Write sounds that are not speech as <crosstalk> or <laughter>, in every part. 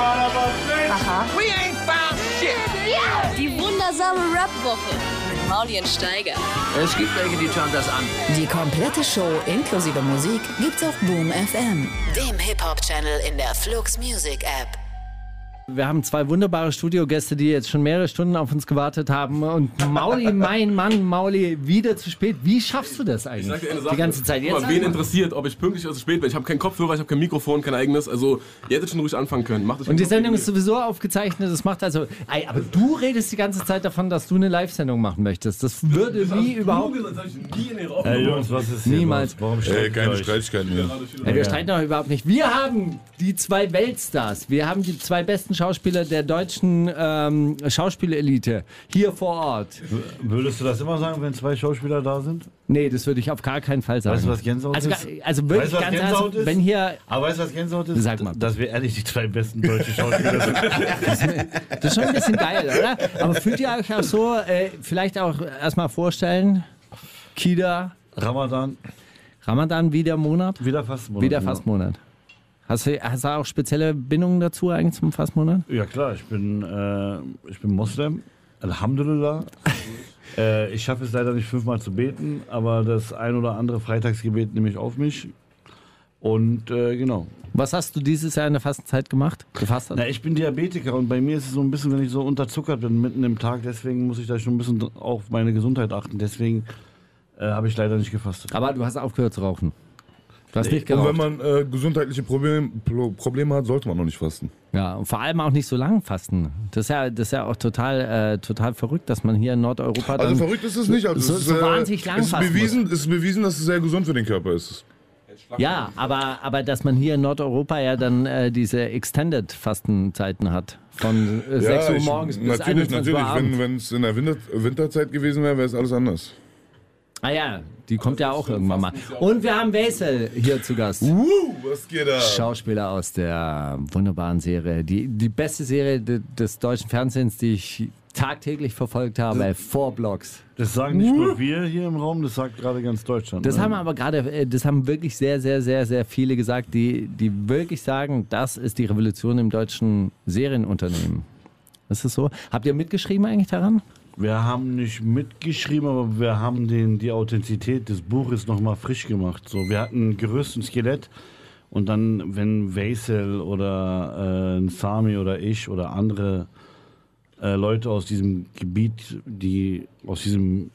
Aha. We ain't found shit. Die wundersame Rap-Woche mit Maulien Steiger. Es gibt welche, die schauen das an. Die komplette Show inklusive Musik gibt's auf Boom FM, dem Hip-Hop-Channel in der Flux Music App. Wir haben zwei wunderbare Studiogäste, die jetzt schon mehrere Stunden auf uns gewartet haben. Und Mauli, mein Mann, Mauli, wieder zu spät. Wie schaffst du das eigentlich? Ich sag dir eine Sache. Die ganze Zeit. Jetzt mal, wen interessiert, ob ich pünktlich oder zu spät bin? Ich habe keinen Kopfhörer, ich habe kein Mikrofon, kein eigenes. Also, ihr hättet schon ruhig anfangen können. Macht euch und die Sendung ist sowieso aufgezeichnet. Das macht also. Ey, aber du redest die ganze Zeit davon, dass du eine Live-Sendung machen möchtest. Das würde nie überhaupt. Das hab ich nie in ihre Augen Ey. Jungs, was ist hier Niemals. Warum ihr keine? Streitigkeiten mehr. Ey, wir streiten doch überhaupt nicht. Wir haben die zwei Weltstars. Wir haben die zwei besten Schauspieler der deutschen ähm, Schauspielelite hier vor Ort. Würdest du das immer sagen, wenn zwei Schauspieler da sind? Nee, das würde ich auf gar keinen Fall sagen. Weißt du, was Gänsehaut also, ist? Also wirklich Weißt was ganz Gänsehaut ist? wenn hier Aber weißt du, was Gänsehaut ist? Sag mal. Dass wir ehrlich die zwei besten deutschen Schauspieler sind. <laughs> Das ist schon ein bisschen geil, oder? Aber fühlt ihr euch auch so, äh, vielleicht auch erstmal vorstellen, Kida, Ramadan, Ramadan wieder Monat? wieder Fastmonat. Wieder Fastmonat. Hast du, hast du auch spezielle Bindungen dazu eigentlich zum Fastmonat? Ja klar, ich bin, äh, ich bin Moslem. Alhamdulillah. <laughs> äh, ich schaffe es leider nicht fünfmal zu beten, aber das ein oder andere Freitagsgebet nehme ich auf mich. Und äh, genau. Was hast du dieses Jahr in der Fastenzeit gemacht? Gefastet? Na, ich bin Diabetiker und bei mir ist es so ein bisschen, wenn ich so unterzuckert bin mitten im Tag, deswegen muss ich da schon ein bisschen auf meine Gesundheit achten. Deswegen äh, habe ich leider nicht gefastet. Aber du hast aufgehört zu rauchen. Du hast nicht Und geraucht. wenn man äh, gesundheitliche Probleme, Pro- Probleme hat, sollte man noch nicht fasten. Ja, und vor allem auch nicht so lang fasten. Das ist ja, das ist ja auch total, äh, total verrückt, dass man hier in Nordeuropa Also verrückt ist es nicht. Also so, es ist, so äh, wahnsinnig lang es ist bewiesen, muss. ist bewiesen, dass es sehr gesund für den Körper ist. Ja, aber, aber dass man hier in Nordeuropa ja dann äh, diese Extended Fastenzeiten hat. Von äh, 6 Uhr ich- morgens bis natürlich, 21 Uhr natürlich. abends. Wenn es in der Winter, Winterzeit gewesen wäre, wäre es alles anders. Ah ja, die kommt ja auch irgendwann mal. Und wir haben Wesel hier zu Gast. Uh, was geht da? Schauspieler aus der wunderbaren Serie, die, die beste Serie de, des deutschen Fernsehens, die ich tagtäglich verfolgt habe, Four Blocks. Das sagen nicht nur wir hier im Raum, das sagt gerade ganz Deutschland. Das ne? haben aber gerade, äh, das haben wirklich sehr, sehr, sehr, sehr viele gesagt, die, die wirklich sagen, das ist die Revolution im deutschen Serienunternehmen. Ist es so? Habt ihr mitgeschrieben eigentlich daran? Wir haben nicht mitgeschrieben, aber wir haben den, die Authentizität des Buches nochmal frisch gemacht. So, wir hatten ein Gerüst, ein Skelett und dann, wenn Vaisel oder äh, ein Sami oder ich oder andere äh, Leute aus diesem Gebiet, die aus diesem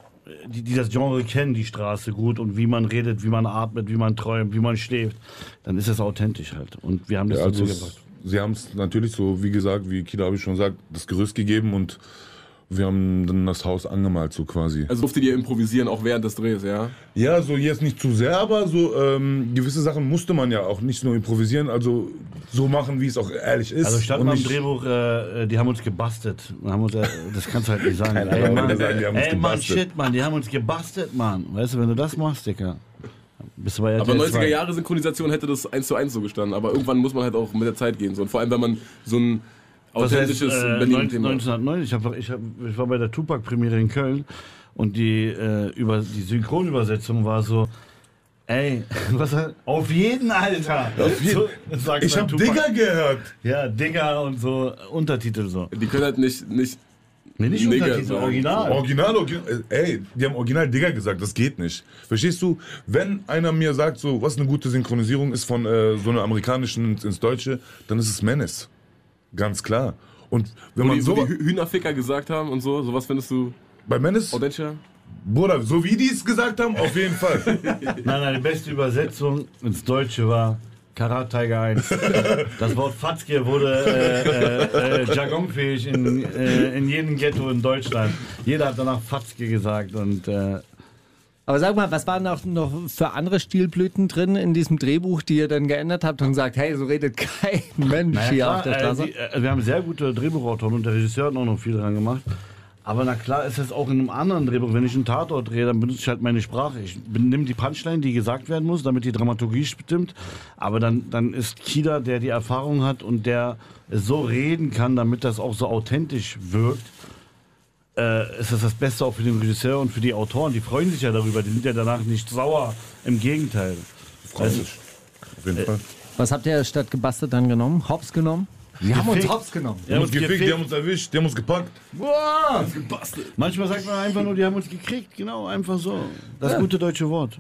die, die das Genre kennen, die Straße gut und wie man redet, wie man atmet, wie man träumt, wie man schläft, dann ist das authentisch halt. Und wir haben das Ja, dazu also gebracht. es, sie haben es natürlich so, wie gesagt, wie Kida habe ich schon gesagt, das Gerüst gegeben und wir haben dann das Haus angemalt, so quasi. Also durftet ihr improvisieren, auch während des Drehs, ja? Ja, so jetzt nicht zu sehr, aber so ähm, gewisse Sachen musste man ja auch nicht nur improvisieren, also so machen, wie es auch ehrlich ist. Also stand mal im Drehbuch, äh, die haben uns gebastelt. Haben uns, äh, das kannst du halt nicht sagen. <laughs> Ey, Mann, sagen, die haben uns ey, Mann, shit, Mann, die haben uns gebastelt, Mann. Weißt du, wenn du das machst, Dicker, bist du bei Aber RTL 90er 2. Jahre Synchronisation hätte das eins zu eins so gestanden. Aber irgendwann muss man halt auch mit der Zeit gehen. So. Und vor allem, wenn man so ein Das heißt, authentisches äh, Berlin-Thema 1909, ich, hab, ich, hab, ich war bei der Tupac-Premiere in Köln und die, äh, über, die Synchronübersetzung war so, ey, <laughs> was, auf jeden, Alter. Auf jeden. So, Ich dann hab Tupac. Digger gehört. Ja, Digger und so, Untertitel so. Die können halt nicht, nicht Nee, nicht Nigger Untertitel, sagen. original. Original, original, äh, ey, die haben original Digger gesagt, das geht nicht. Verstehst du? Wenn einer mir sagt, so, was eine gute Synchronisierung ist von äh, so einer amerikanischen ins, ins Deutsche, dann ist es Menace. Ganz klar. Und wenn wo man die, wo so, die Hü- Hühnerficker gesagt haben und so. Sowas findest du bei Menace, authentischer? Bruder, so wie die es gesagt haben, auf jeden Fall. <laughs> Nein, nein, die beste Übersetzung ins Deutsche war Karat Tiger 1. Das Wort Fatzke wurde äh, äh, äh, jargonfähig in, äh, in jedem Ghetto in Deutschland. Jeder hat danach Fatzke gesagt und äh, Aber sag mal, was waren noch, noch für andere Stilblüten drin in diesem Drehbuch, die ihr dann geändert habt und gesagt, hey, so redet kein <laughs> Mensch naja, hier klar, auf der äh, Straße? die, äh, wir haben sehr gute Drehbuchautoren und der Regisseur hat auch noch viel dran gemacht. Aber na klar ist es auch in einem anderen Drehbuch, wenn ich einen Tatort drehe, dann benutze ich halt meine Sprache. Ich nehme die Punchline, die gesagt werden muss, damit die Dramaturgie stimmt. Aber dann, dann ist Kida, der die Erfahrung hat und der so reden kann, damit das auch so authentisch wirkt, äh, ist das das Beste auch für den Regisseur und für die Autoren. Die freuen sich ja darüber, die sind ja danach nicht sauer. Im Gegenteil. Freut sich. Auf jeden Fall. Was habt ihr statt gebastelt dann genommen? Hops genommen? Die haben uns gefickt. hops genommen. Die haben uns gefickt, die haben uns erwischt, die haben uns gepackt. Manchmal sagt man einfach nur, die haben uns gekriegt. Genau, einfach so. Das gute deutsche Wort.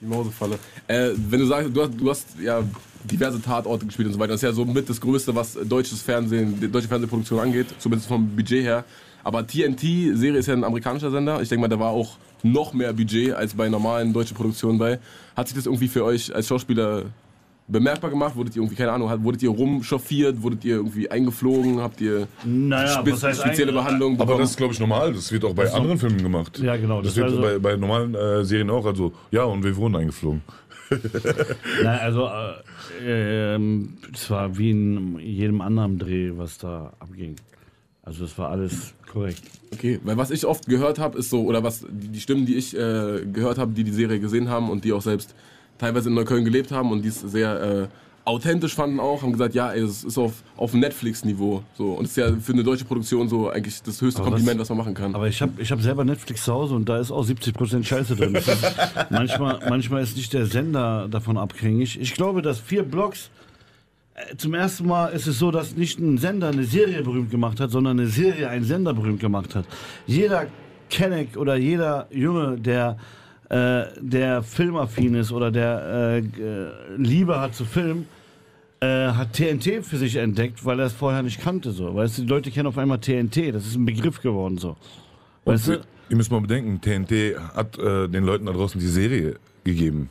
Die Mausefalle. Äh, wenn du sagst, du hast, du hast ja diverse Tatorte gespielt und so weiter. Das ist ja so mit das Größte, was deutsches Fernsehen, die deutsche Fernsehproduktion angeht, zumindest vom Budget her. Aber TNT-Serie ist ja ein amerikanischer Sender. Ich denke mal, da war auch noch mehr Budget als bei normalen deutschen Produktionen bei. Hat sich das irgendwie für euch als Schauspieler bemerkbar gemacht? Wurdet ihr irgendwie, keine Ahnung, hat- wurdet ihr rumchauffiert? Wurdet ihr irgendwie eingeflogen? Habt ihr Naja, spe was heißt spezielle Behandlung Aber bekommen? das ist, glaube ich, normal. Das wird auch bei anderen Filmen gemacht. Ja, genau, Das, das wird also- bei, bei normalen äh, Serien auch. Also, ja, und wir wurden eingeflogen. <laughs> Nein, also äh, ähm, es war wie in jedem anderen Dreh, was da abging. Also es war alles korrekt. Okay, weil was ich oft gehört habe, ist so, oder was die Stimmen, die ich äh, gehört habe, die die Serie gesehen haben und die auch selbst teilweise in Neukölln gelebt haben und die es sehr äh, authentisch fanden auch, haben gesagt, ja, ey, das ist auf, auf Netflix-Niveau. So. Und es ist ja für eine deutsche Produktion so eigentlich das höchste Aber Kompliment, was- was man machen kann. Aber ich habe ich hab selber Netflix zu Hause und da ist auch 70% Scheiße drin. Das <laughs> manchmal, manchmal ist nicht der Sender davon abhängig. Ich glaube, dass vier Blogs, zum ersten Mal ist es so, dass nicht ein Sender eine Serie berühmt gemacht hat, sondern eine Serie einen Sender berühmt gemacht hat. Jeder Kenneck oder jeder Junge, der, äh, der filmaffin ist oder der äh, Liebe hat zu Film, äh, hat TNT für sich entdeckt, weil er es vorher nicht kannte. So. Weißt du, die Leute kennen auf einmal TNT, das ist ein Begriff geworden. So. Weißt du? Ihr müsst mal bedenken, TNT hat äh, den Leuten da draußen die Serie gegeben.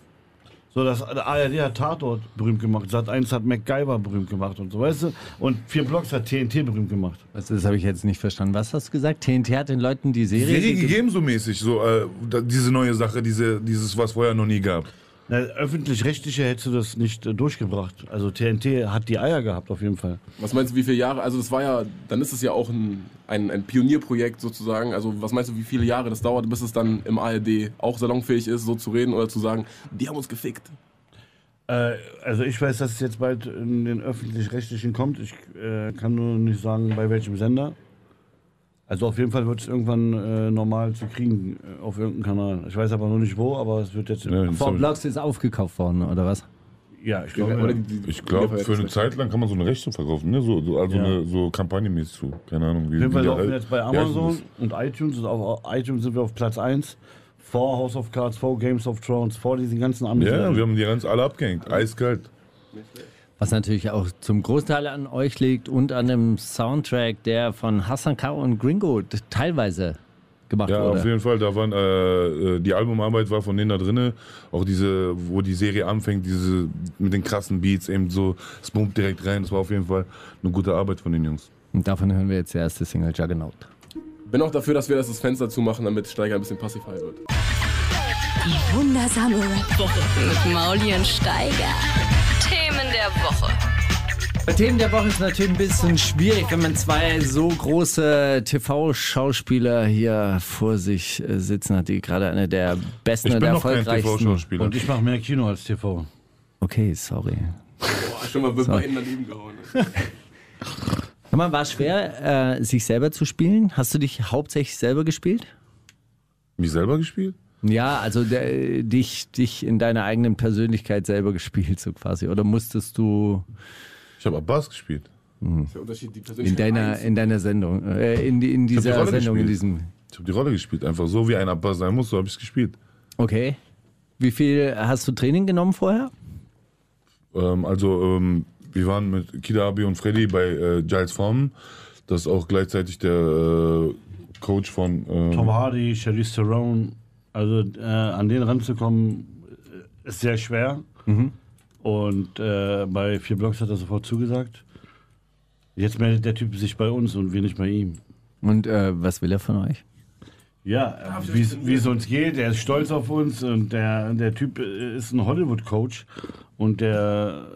So, das ARD hat Tatort berühmt gemacht, Sat 1 hat MacGyver berühmt gemacht und so, weißt du? Und vier Blocks hat TNT berühmt gemacht. Was, das habe ich jetzt nicht verstanden. Was hast du gesagt? TNT hat den Leuten die Die Serie, Serie gegeben? gegeben so mäßig, so äh, diese neue Sache, diese, dieses, was vorher noch nie gab. Öffentlich-rechtliche hättest du das nicht äh, durchgebracht. Also TNT hat die Eier gehabt, auf jeden Fall. Was meinst du, wie viele Jahre? Also das war ja, dann ist es ja auch ein, ein, ein Pionierprojekt sozusagen. Also was meinst du, wie viele Jahre das dauert, bis es dann im ARD auch salonfähig ist, so zu reden oder zu sagen, die haben uns gefickt. Äh, also ich weiß, dass es jetzt bald in den Öffentlich-Rechtlichen kommt. Ich äh, kann nur nicht sagen, bei welchem Sender. Also auf jeden Fall wird es irgendwann äh, normal zu kriegen äh, auf irgendeinem Kanal. Ich weiß aber noch nicht wo, aber es wird jetzt... Ja, Four Blocks ist aufgekauft worden, oder was? Ja, ich glaube... Die- Ich glaube, für eine Zeit lang kann man so eine Rechte verkaufen, ne? so, so, also Ja. eine, so kampagnenmäßig zu. Keine Ahnung, wie, Auf jeden Fall laufen wir halt- jetzt bei heißt Amazon das? und iTunes. Und auf iTunes sind wir auf Platz 1. Vor House of Cards, vor Games of Thrones, vor diesen ganzen Amis. Ja, wir haben die ganz alle abgehängt. Eiskalt. Was natürlich auch zum Großteil an euch liegt und an dem Soundtrack, der von Hassan Karo und Gringo teilweise gemacht Ja, auf wurde. jeden Fall. Da waren äh, äh, die Albumarbeit war von denen da drinne. Auch diese, wo die Serie anfängt, diese mit den krassen Beats, eben so, es boomt direkt rein. Das war auf jeden Fall eine gute Arbeit von den Jungs. Und davon hören wir jetzt die erste Single Juggernaut. Bin auch dafür, dass wir das, das Fenster zumachen, damit Steiger ein bisschen passivfrei wird. Die wundersame Rap-Woche mit Mauli und Steiger. Woche. Bei Themen der Woche ist natürlich ein bisschen schwierig, wenn man zwei so große TV-Schauspieler hier vor sich äh, sitzen hat, die gerade eine der besten Ich und bin noch kein erfolgreichsten. TV-Schauspieler. Und ich mache mehr Kino als TV. Okay, sorry. Boah, schon mal mit beiden daneben gehauen. <laughs> Sag mal, war es schwer, äh, sich selber zu spielen? Hast du dich hauptsächlich selber gespielt? Mich selber gespielt? Ja, also der, dich, dich in deiner eigenen Persönlichkeit selber <laughs> gespielt, so quasi. Oder musstest du Ich habe Abbas gespielt. Das ist der Unterschied, die in Persönlichkeit deiner, eins. in deiner Sendung, äh, in, die- in die dieser Rolle Sendung, in gespielt. diesem. Ich habe die Rolle gespielt. Einfach so, wie ein Abbas sein muss, so habe ich es gespielt. Okay. Wie viel hast du Training genommen vorher? Ähm, also, ähm, wir waren mit Kida Abi und Freddy bei äh, Giles Farm. Das ist auch gleichzeitig der äh, Coach von. ähm, Tom Hardy, Charlize Theron. Also äh, an den ranzukommen, äh, ist sehr schwer. Und äh, bei vier Blocks hat er sofort zugesagt. Jetzt meldet der Typ sich bei uns und wir nicht bei ihm. Und äh, was will er von euch? Ja, äh, wie es- uns geht, er ist stolz auf uns und der, der Typ äh, ist ein Hollywood-Coach und der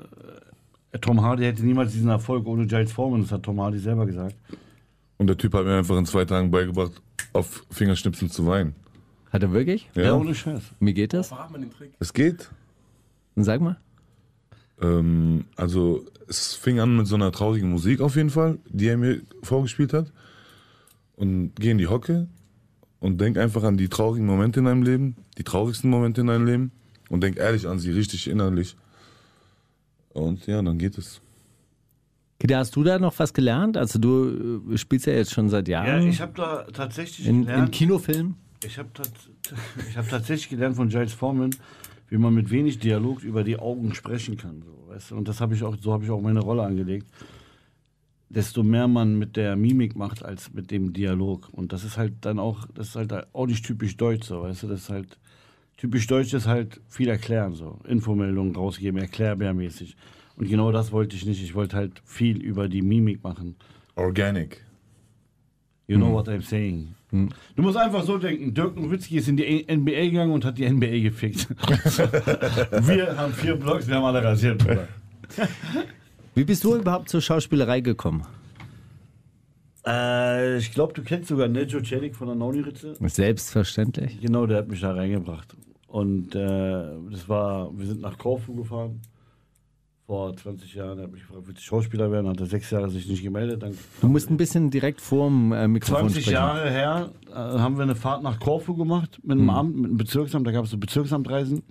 äh, Tom Hardy hätte niemals diesen Erfolg ohne Giles Foreman, das hat Tom Hardy selber gesagt. Und der Typ hat mir einfach in zwei Tagen beigebracht, auf Fingerschnipsen zu weinen. Hat er wirklich? Ja, Ja, ohne Scheiß. Wie geht das? Es geht. Sag mal. Ähm, also, es fing an mit so einer traurigen Musik auf jeden Fall, die er mir vorgespielt hat. Und geh in die Hocke und denk einfach an die traurigen Momente in deinem Leben, die traurigsten Momente in deinem Leben und denk ehrlich an sie, richtig innerlich. Und ja, dann geht es. Kida, hast du da noch was gelernt? Also du äh, spielst ja jetzt schon seit Ja, Jahren ich habe da tatsächlich in, in gelernt. Kinofilmen. Ich habe tat, <laughs> ich hab tatsächlich gelernt von Giles Foreman, wie man mit wenig Dialog über die Augen sprechen kann. So, weißt du? Und das habe ich auch, so habe ich auch meine Rolle angelegt. Desto mehr man mit der Mimik macht als mit dem Dialog. Und das ist halt dann auch, das ist halt auch nicht typisch deutsch, so, weißt du, das ist halt typisch deutsch ist halt viel erklären, so Infomeldungen rausgeben, erklärbärmäßig. Und genau das wollte ich nicht. Ich wollte halt viel über die Mimik machen. Organic. You know what I'm saying. Du musst einfach so denken, Dirk Nowitzki ist in die NBA gegangen und hat die NBA gefickt. <laughs> wir haben vier Blocks, wir haben alle rasiert. Wie bist du überhaupt zur Schauspielerei gekommen? Äh, ich glaube, du kennst sogar Nejo Celik von der Nauniritze. Selbstverständlich. Genau, der hat mich da reingebracht. Und äh, das war, wir sind nach Korfu gefahren. Vor 20 Jahren, er hat mich gefragt, willst du Schauspieler werden? Hat er sechs Jahre sich nicht gemeldet. Dann Du musst ein bisschen direkt vorm äh, Mikrofon 20 sprechen. Jahre her äh, haben wir eine Fahrt nach Korfu gemacht mit einem Amt, mit einem Bezirksamt. Da gab es so Bezirksamtreisen.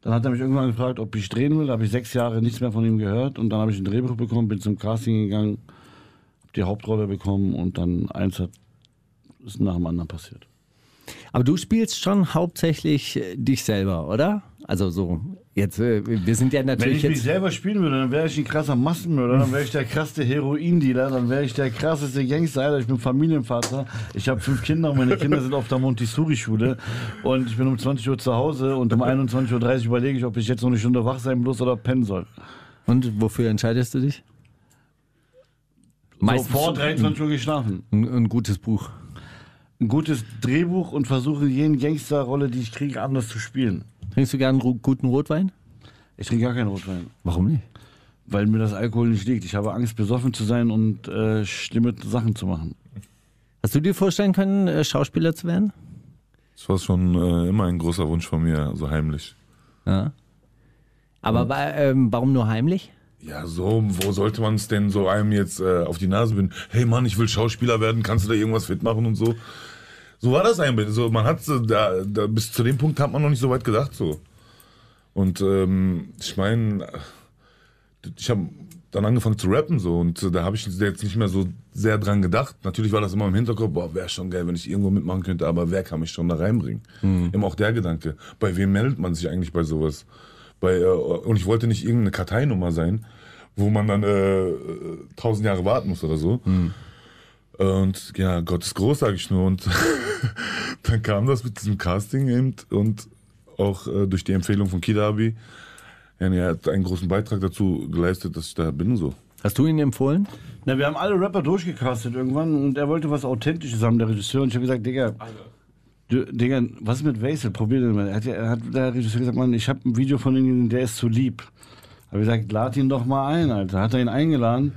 Dann hat er mich irgendwann gefragt, ob ich drehen will. Da habe ich sechs Jahre nichts mehr von ihm gehört. Und dann habe ich ein Drehbuch bekommen, bin zum Casting gegangen, habe die Hauptrolle bekommen und dann eins hat ist nach dem anderen passiert. Aber du spielst schon hauptsächlich äh, dich selber, oder? Also so, jetzt, äh, wir sind ja Wenn natürlich ich mich jetzt. selber spielen würde, dann wäre ich ein krasser Massenmörder, dann wäre ich der krasseste Heroindealer, dann wäre ich der krasseste Gangster. Alter. Ich bin Familienvater, ich habe fünf Kinder, meine Kinder sind auf der Montessori-Schule und ich bin um 20 Uhr zu Hause und um 21.30 Uhr überlege ich, ob ich jetzt noch eine Stunde wach sein muss oder pennen soll. Und wofür entscheidest du dich? So Meistens vor 23 Uhr geschlafen. ein, ein gutes Buch. Ein gutes Drehbuch und versuche jeden Gangsterrolle, die ich kriege, anders zu spielen. Trinkst du gern guten Rotwein? Ich trinke gar keinen Rotwein, Warum nicht? weil mir das Alkohol nicht liegt. Ich habe Angst, besoffen zu sein und äh, schlimme Sachen zu machen. Hast du dir vorstellen können, äh, Schauspieler zu werden? Das war schon äh, immer ein großer Wunsch von mir, also heimlich. Ja. Aber wa- ähm, warum nur heimlich? Ja, so, wo sollte man es denn so einem jetzt äh, auf die Nase binden? Hey Mann, ich will Schauspieler werden, kannst du da irgendwas fit machen und so? So war das eigentlich. So, man hat so, da, da, bis zu dem Punkt hat man noch nicht so weit gedacht so. Und ähm, ich meine, ich habe dann angefangen zu rappen so und äh, da habe ich jetzt nicht mehr so sehr dran gedacht. Natürlich war das immer im Hinterkopf, boah, wäre schon geil, wenn ich irgendwo mitmachen könnte, aber wer kann mich schon da reinbringen? Immer auch der Gedanke, bei wem meldet man sich eigentlich bei sowas? Bei, äh, und ich wollte nicht irgendeine Karteinummer sein, wo man dann äh, äh, tausend Jahre warten muss oder so. Und ja, Gott ist groß, sage ich nur. Und <laughs> <laughs> dann kam das mit diesem Casting eben und auch äh, durch die Empfehlung von Kidabi. Ja, er hat einen großen Beitrag dazu geleistet, dass ich da bin so. Hast du ihn empfohlen? Na, wir haben alle Rapper durchgecastet irgendwann und er wollte was Authentisches haben, der Regisseur. Und ich habe gesagt, Digga, du, Digga, was ist mit Wesel? Probier den mal. Er hat, er hat der Regisseur gesagt, Mann, ich habe ein Video von ihm, der ist zu lieb. Habe ich gesagt, lad ihn doch mal ein, Alter. Hat er ihn eingeladen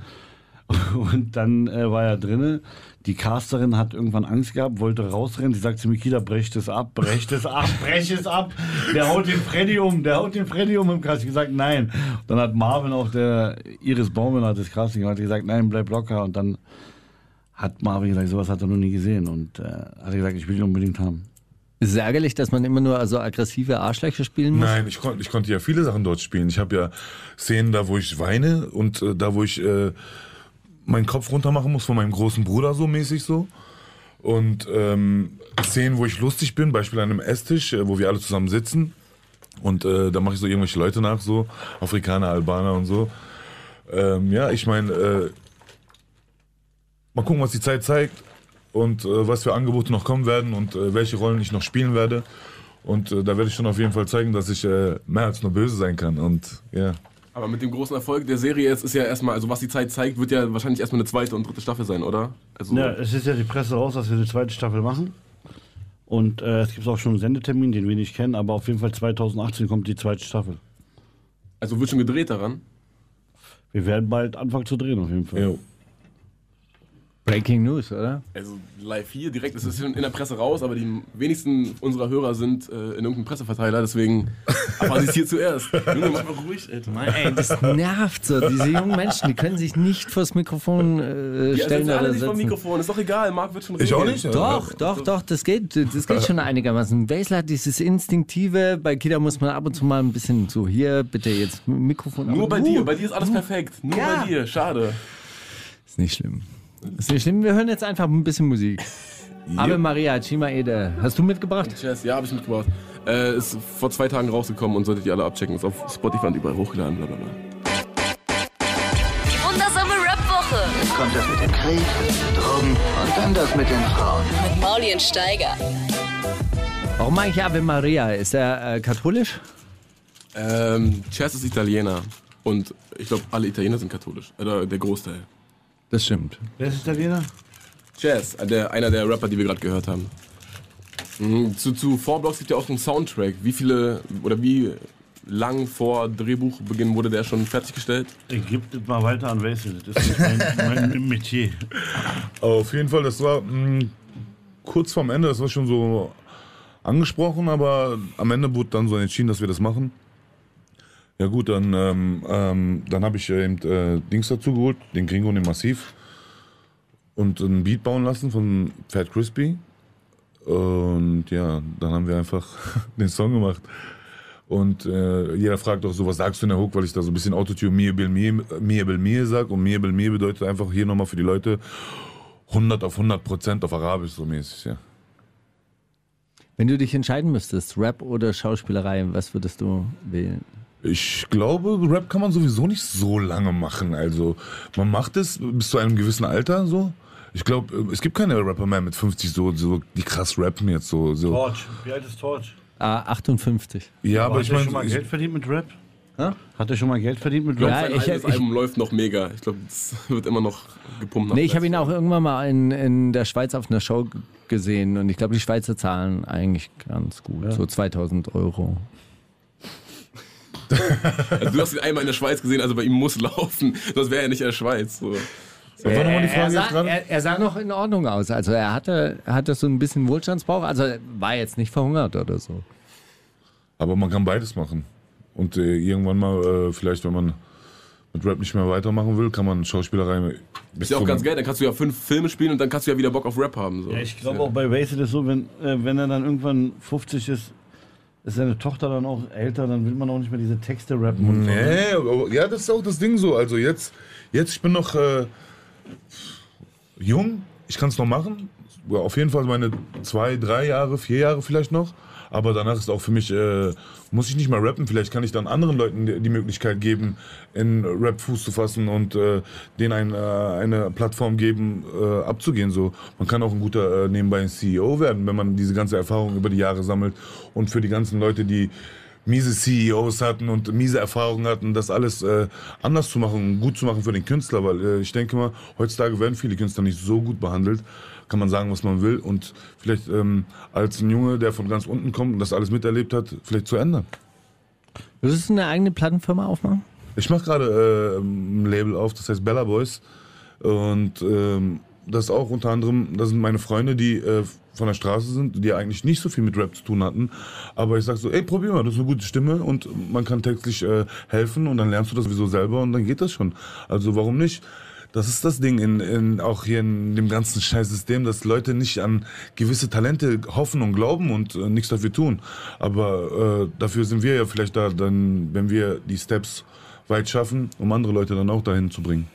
<laughs> und dann äh, war er drinne. Die Casterin hat irgendwann Angst gehabt, wollte rausrennen. Sie sagt zu Mikida, brech es ab, brech es ab, brech es ab. Der haut den Freddy um, der haut den Freddy um im Cast. Ich gesagt, nein. Dann hat Marvin auch, der Iris Baumann hat das Casting gemacht, hat gesagt, nein, bleib locker. Und dann hat Marvin gesagt, sowas hat er noch nie gesehen. Und äh, hat gesagt, ich will ihn unbedingt haben. Ist es ärgerlich, dass man immer nur so aggressive Arschlöcher spielen muss? Nein, ich, kon ich konnte ja viele Sachen dort spielen. Ich habe ja Szenen da, wo ich weine und äh, da, wo ich äh, meinen Kopf runter machen muss von meinem großen Bruder so mäßig so. Und ähm, Szenen, wo ich lustig bin, Beispiel an einem Esstisch, äh, wo wir alle zusammen sitzen. Und äh, da mache ich so irgendwelche Leute nach, so Afrikaner, Albaner und so. Ähm, ja, ich meine, äh, mal gucken, was die Zeit zeigt und äh, was für Angebote noch kommen werden und äh, welche Rollen ich noch spielen werde. Und da werde ich schon auf jeden Fall zeigen, dass ich mehr als nur böse sein kann. Und ja. Aber mit dem großen Erfolg der Serie jetzt ist ja erstmal, also was die Zeit zeigt, wird ja wahrscheinlich erstmal eine zweite und dritte Staffel sein, oder? Also, Ja, es ist ja die Presse raus, dass wir eine zweite Staffel machen. Und äh, es gibt auch schon einen Sendetermin, den wir nicht kennen, aber auf jeden Fall 2018 kommt die zweite Staffel. also wird schon gedreht daran. Wir werden bald anfangen zu drehen, auf jeden Fall. Jo. Breaking News, oder? Also live hier direkt, es ist in der Presse raus, aber die wenigsten unserer Hörer sind äh, in irgendeinem Presseverteiler, deswegen <laughs> aber sie ist hier zuerst. Junge, mach mal ruhig, Alter. Mann, ey, das nervt so. Diese jungen Menschen, die können sich nicht vors Mikrofon äh, stellen alle oder nicht vom. Mikrofon, ist doch egal, Marc wird schon Ich auch nicht. Doch, doch, doch, das geht, das geht schon einigermaßen. Wesler hat dieses Instinktive, bei Kida muss man ab und zu mal ein bisschen so, hier, bitte jetzt Mikrofon. Nur aber bei du- dir, bei dir ist alles perfekt. Nur Ja. bei dir, schade. Ist nicht schlimm. Ist nicht schlimm, wir hören jetzt einfach ein bisschen Musik. <laughs> Ave Maria, Chima Ede. Hast du mitgebracht? Jazz, ja, habe ich mitgebracht. Äh, ist vor zwei Tagen rausgekommen und solltet ihr alle abchecken. Ist auf Spotify und überall hochgeladen, bla bla bla. Die wundersame Rap-Woche kommt das mit dem Krieg, Drogen und dann das mit den Frauen. mit Maulien Steiger. Warum eigentlich Ave Maria? Ist er äh, katholisch? Ähm, Chess ist Italiener und ich glaube, alle Italiener sind katholisch. Oder der Großteil. Das stimmt. Wer ist Italiener? Jazz, äh, der, einer der Rapper, die wir gerade gehört haben. Mhm, Zu, zu Four Blocks gibt ja auch einen Soundtrack. Wie viele oder wie lang vor Drehbuchbeginn wurde der schon fertiggestellt? Gib das mal weiter an Wesel. Das ist mein, mein <laughs> Metier. Aber auf jeden Fall, das war mh, kurz vorm Ende, das war schon so angesprochen, aber am Ende wurde dann so entschieden, dass wir das machen. Ja gut, dann, ähm, ähm, dann habe ich eben äh, Dings dazu geholt, den Gringo und den Massiv und einen Beat bauen lassen von Fat Crispy. Und ja, dann haben wir einfach <laughs> den Song gemacht. Und äh, jeder fragt auch so, was sagst du in der Hook, weil ich da so ein bisschen Autotune Mie Bil Mie, Mie Bil Mie sag. Und Mie Bil Mie bedeutet einfach hier nochmal für die Leute 100 auf 100 Prozent auf Arabisch so mäßig, ja. Wenn du dich entscheiden müsstest, Rap oder Schauspielerei, was würdest du wählen? Ich glaube, Rap kann man sowieso nicht so lange machen. Also man macht es bis zu einem gewissen Alter so. Ich glaube, es gibt keine Rapper mehr mit 50 so, so die krass rappen jetzt so. so. Torch. Wie alt ist Torch? Ah, 58. Ja, aber Hat ich er schon mal meine, Geld verdient mit Rap? Hat er schon mal Geld verdient mit Rap? Ja, ich- eigenes ich- Album läuft noch mega. Ich glaube, es wird immer noch gepumpt. Nee, ich habe ihn auch irgendwann mal in, in der Schweiz auf einer Show gesehen und ich glaube, die Schweizer zahlen eigentlich ganz gut. So 2000 Euro. <laughs> Also, du hast ihn einmal in der Schweiz gesehen, also bei ihm muss laufen. Sonst wäre er nicht in der Schweiz. So. die er, Frage sah, er, er sah noch in Ordnung aus. Also er hatte, hatte so ein bisschen Wohlstandsbauch, also er war jetzt nicht verhungert oder so. Aber man kann beides machen. Und äh, irgendwann mal, äh, vielleicht, wenn man mit Rap nicht mehr weitermachen will, kann man Schauspielerei Ist ja auch ganz geil. Dann kannst du ja fünf Filme spielen und dann kannst du ja wieder Bock auf Rap haben. So. Ja, ich glaube auch bei Wesel ist so, wenn, äh, wenn er dann irgendwann 50 ist, ist seine Tochter dann auch älter, dann will man auch nicht mehr diese Texte rappen. Und so. Nee, aber- ja, das ist auch das Ding so. Also jetzt, jetzt ich bin noch äh, jung, ich kann es noch machen. Auf jeden Fall meine zwei, drei Jahre, vier Jahre vielleicht noch. Aber danach ist auch für mich, äh, muss ich nicht mal rappen. Vielleicht kann ich dann anderen Leuten die, die Möglichkeit geben, in Rap Fuß zu fassen und äh, denen ein, äh, eine Plattform geben, äh, abzugehen. So, man kann auch ein guter äh, nebenbei ein CEO werden, wenn man diese ganze Erfahrung über die Jahre sammelt. Und für die ganzen Leute, die miese CEOs hatten und miese Erfahrungen hatten, das alles äh, anders zu machen, gut zu machen für den Künstler, weil äh, ich denke mal, heutzutage werden viele Künstler nicht so gut behandelt, kann man sagen, was man will und vielleicht ähm, als ein Junge, der von ganz unten kommt und das alles miterlebt hat, vielleicht zu ändern. Würdest du eine eigene Plattenfirma aufmachen? Ich mache gerade äh, ein Label auf, das heißt Bella Boys und ähm, das ist auch unter anderem, das sind meine Freunde, die äh, von der Straße sind, die eigentlich nicht so viel mit Rap zu tun hatten. Aber ich sag so, ey, probier mal, das ist eine gute Stimme und man kann textlich äh, helfen und dann lernst du das sowieso selber und dann geht das schon. Also warum nicht? Das ist das Ding in, in, auch hier in dem ganzen Scheißsystem, dass Leute nicht an gewisse Talente hoffen und glauben und äh, nichts dafür tun. Aber äh, dafür sind wir ja vielleicht da, dann, wenn wir die Steps weit schaffen, um andere Leute dann auch dahin zu bringen.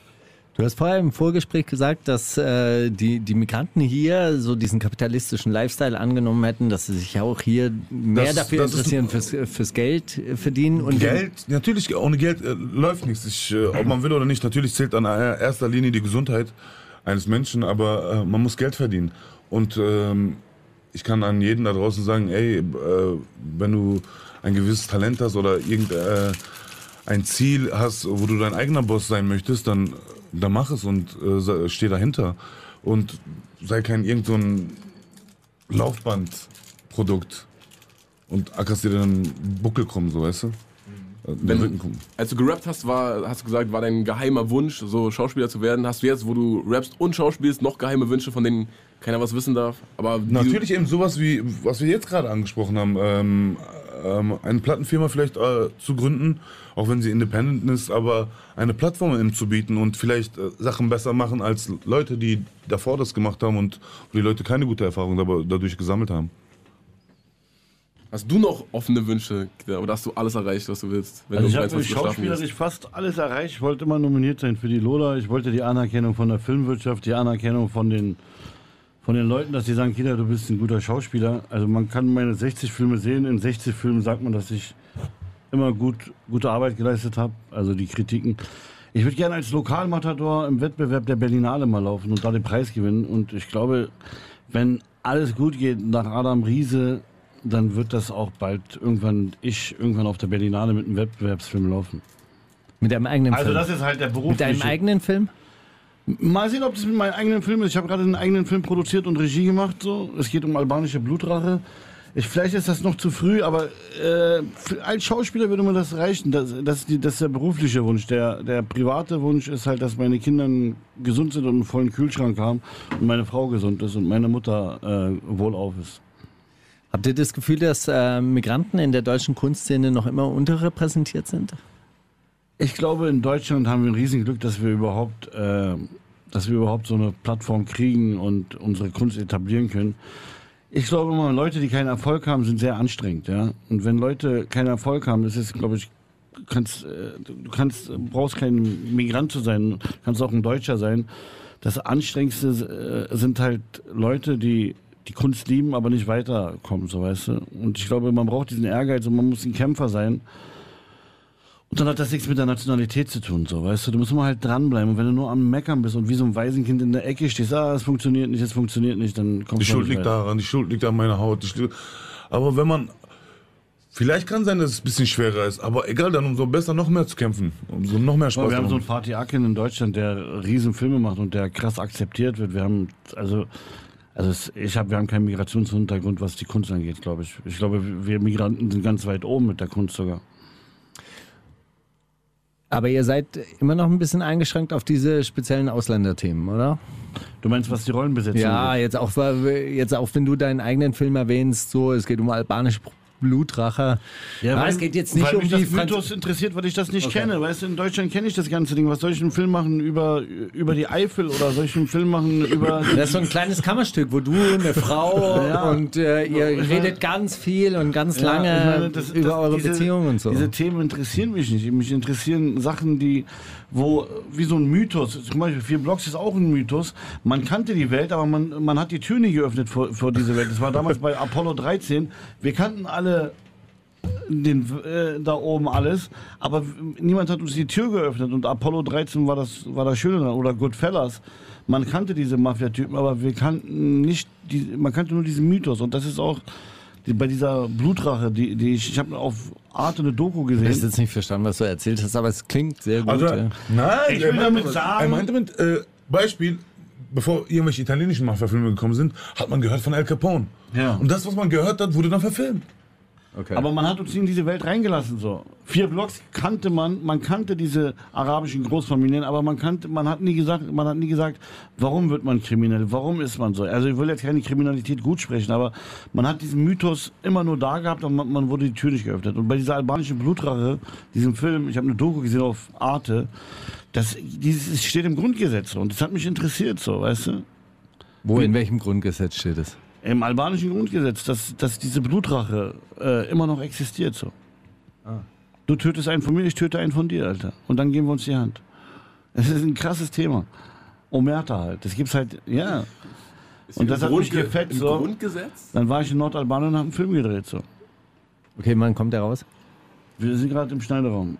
Du hast vorher im Vorgespräch gesagt, dass äh, die, die Migranten hier so diesen kapitalistischen Lifestyle angenommen hätten, dass sie sich auch hier mehr Das- dafür das ist- interessieren, fürs, fürs Geld verdienen. Und Geld, natürlich, ohne Geld äh, läuft nichts. Ich, äh, ob man will oder nicht, natürlich zählt an erster Linie die Gesundheit eines Menschen, aber äh, man muss Geld verdienen. Und ähm, ich kann an jeden da draußen sagen, ey, äh, wenn du ein gewisses Talent hast oder irgendein äh, Ziel hast, wo du dein eigener Boss sein möchtest, dann, dann mach es und äh, steh dahinter. Und sei kein irgend so Laufbandprodukt und ackerst dir dann Buckel krumm, so weißt du? Äh, Wenn, als du gerappt hast, war, hast du gesagt, war dein geheimer Wunsch, so Schauspieler zu werden. Hast du jetzt, wo du rappst und schauspielst, noch geheime Wünsche, von denen keiner was wissen darf? Aber Natürlich eben sowas wie, was wir jetzt gerade angesprochen haben, ähm, ähm, eine Plattenfirma vielleicht äh, zu gründen, auch wenn sie independent ist, aber eine Plattform eben zu bieten und vielleicht äh, Sachen besser machen als Leute, die davor das gemacht haben und wo die Leute keine gute Erfahrung dabei, dadurch gesammelt haben. Hast du noch offene Wünsche oder hast du alles erreicht, was du willst? Wenn Also ich du habe 23 Staffeln schauspielerisch fast alles erreicht. Ich wollte immer nominiert sein für die Lola. Ich wollte die Anerkennung von der Filmwirtschaft, die Anerkennung von den, von den Leuten, dass sie sagen, Kida, du bist ein guter Schauspieler. Also man kann meine 60 Filme sehen. In 60 Filmen sagt man, dass ich immer gut, gute Arbeit geleistet habe. Also die Kritiken. Ich würde gerne als Lokalmatador im Wettbewerb der Berlinale mal laufen und da den Preis gewinnen. Und ich glaube, wenn alles gut geht nach Adam Riese, dann wird das auch bald irgendwann, ich irgendwann auf der Berlinale mit einem Wettbewerbsfilm laufen. Mit deinem eigenen Also Film. das ist halt der Beruf. Mit deinem eigenen Film? Mal sehen, ob das mit meinem eigenen Film ist. Ich habe gerade einen eigenen Film produziert und Regie gemacht. So. Es geht um albanische Blutrache. Ich, vielleicht ist das noch zu früh, aber äh, für- als Schauspieler würde mir das reichen. Das, das, ist die, das ist der berufliche Wunsch. Der, der private Wunsch ist halt, dass meine Kinder gesund sind und einen vollen Kühlschrank haben und meine Frau gesund ist und meine Mutter äh, wohlauf ist. Habt ihr das Gefühl, dass äh, Migranten in der deutschen Kunstszene noch immer unterrepräsentiert sind? Ich glaube, in Deutschland haben wir ein Riesenglück, dass wir überhaupt, äh, dass wir überhaupt so eine Plattform kriegen und unsere Kunst etablieren können. Ich glaube immer, Leute, die keinen Erfolg haben, sind sehr anstrengend, ja. Und wenn Leute keinen Erfolg haben, das ist, glaube ich, du kannst, äh, du kannst, brauchst kein Migrant zu sein, kannst auch ein Deutscher sein. Das Anstrengendste äh, sind halt Leute, die die Kunst lieben, aber nicht weiterkommen, so weißt du. Und ich glaube, man braucht diesen Ehrgeiz und man muss ein Kämpfer sein. Und dann hat das nichts mit der Nationalität zu tun, so, weißt du. Du musst immer halt dranbleiben. Und wenn du nur am Meckern bist und wie so ein Waisenkind in der Ecke stehst, ah, es funktioniert nicht, es funktioniert nicht, dann kommst Die Schuld liegt weiter. daran, die Schuld liegt an meiner Haut. Aber wenn man. Vielleicht kann sein, dass es ein bisschen schwerer ist, aber egal, dann umso besser noch mehr zu kämpfen. Umso noch mehr Spaß Aber wir haben so einen. Fatih Akin in Deutschland, der riesen Filme macht und der krass akzeptiert wird. Wir haben, also, also es, ich hab, wir haben keinen Migrationshintergrund, was die Kunst angeht, glaube ich. Ich glaube, wir Migranten sind ganz weit oben mit der Kunst sogar. Aber ihr seid immer noch ein bisschen eingeschränkt auf diese speziellen Ausländerthemen, oder? Du meinst, was die Rollenbesetzung Ja, angeht? jetzt auch, jetzt auch wenn du deinen eigenen Film erwähnst, so, es geht um albanische Blutrache. Ja, weil, es geht jetzt nicht weil um mich die das Franz Mythos interessiert, weil ich das nicht Okay. kenne. Weißt du, in Deutschland kenne ich das ganze Ding. Was soll ich einen Film machen über, über die Eifel oder soll ich einen Film machen über... Das ist so ein kleines Kammerstück, wo du, eine Frau <laughs> Ja. und äh, ihr Ich meine- redet ganz viel und ganz Ja, lange meine, das- über das- eure diese- Beziehungen und so. Diese Themen interessieren mich nicht. Mich interessieren Sachen, die, wo, wie so ein Mythos, zum Beispiel vier Blocks ist auch ein Mythos. Man kannte die Welt, aber man, man hat die Tür nie geöffnet vor, vor diese Welt. Das war damals bei <laughs> Apollo 13. Wir kannten alle den, äh, da oben alles, aber niemand hat uns die Tür geöffnet und Apollo 13 war das, war das Schöne dran. Oder Goodfellas. Man kannte diese Mafia-Typen, aber wir kannten nicht, die, man kannte nur diesen Mythos und das ist auch bei dieser Blutrache, die, die ich, ich habe auf Arte eine Doku ich habe gesehen. jetzt nicht verstanden, was du erzählt hast, aber es klingt sehr gut. Also, ja. nein, Ich will meinte damit mit- sagen- Er meinte mit, äh, Beispiel, bevor irgendwelche italienischen Mafia-Filme gekommen sind, hat man gehört von Al Capone. Ja. Und das, was man gehört hat, wurde dann verfilmt. Okay. Aber man hat uns in diese Welt reingelassen. So. Vier Blocks kannte man, man kannte diese arabischen Großfamilien, aber man kannte, man hat nie gesagt, man hat nie gesagt, warum wird man kriminell, warum ist man so. Also ich will jetzt keine Kriminalität gut sprechen, aber man hat diesen Mythos immer nur da gehabt und man, man wurde die Tür nicht geöffnet. Und bei dieser albanischen Blutrache, diesem Film, ich habe eine Doku gesehen auf Arte, das dieses steht im Grundgesetz so. und das hat mich interessiert, so, weißt du? Wo, in welchem Grundgesetz steht es? Im albanischen Grundgesetz, dass, dass diese Blutrache äh, immer noch existiert. So. Du tötest einen von mir, ich töte einen von dir, Alter. Und dann geben wir uns die Hand. Das ist ein krasses Thema. Omerta halt. Das gibt's halt, ja. Und das hat mich Im so. Grundgesetz? Dann war ich in Nordalbanien und habe einen Film gedreht. So. Okay, wann kommt der raus? Wir sind gerade im Schneideraum.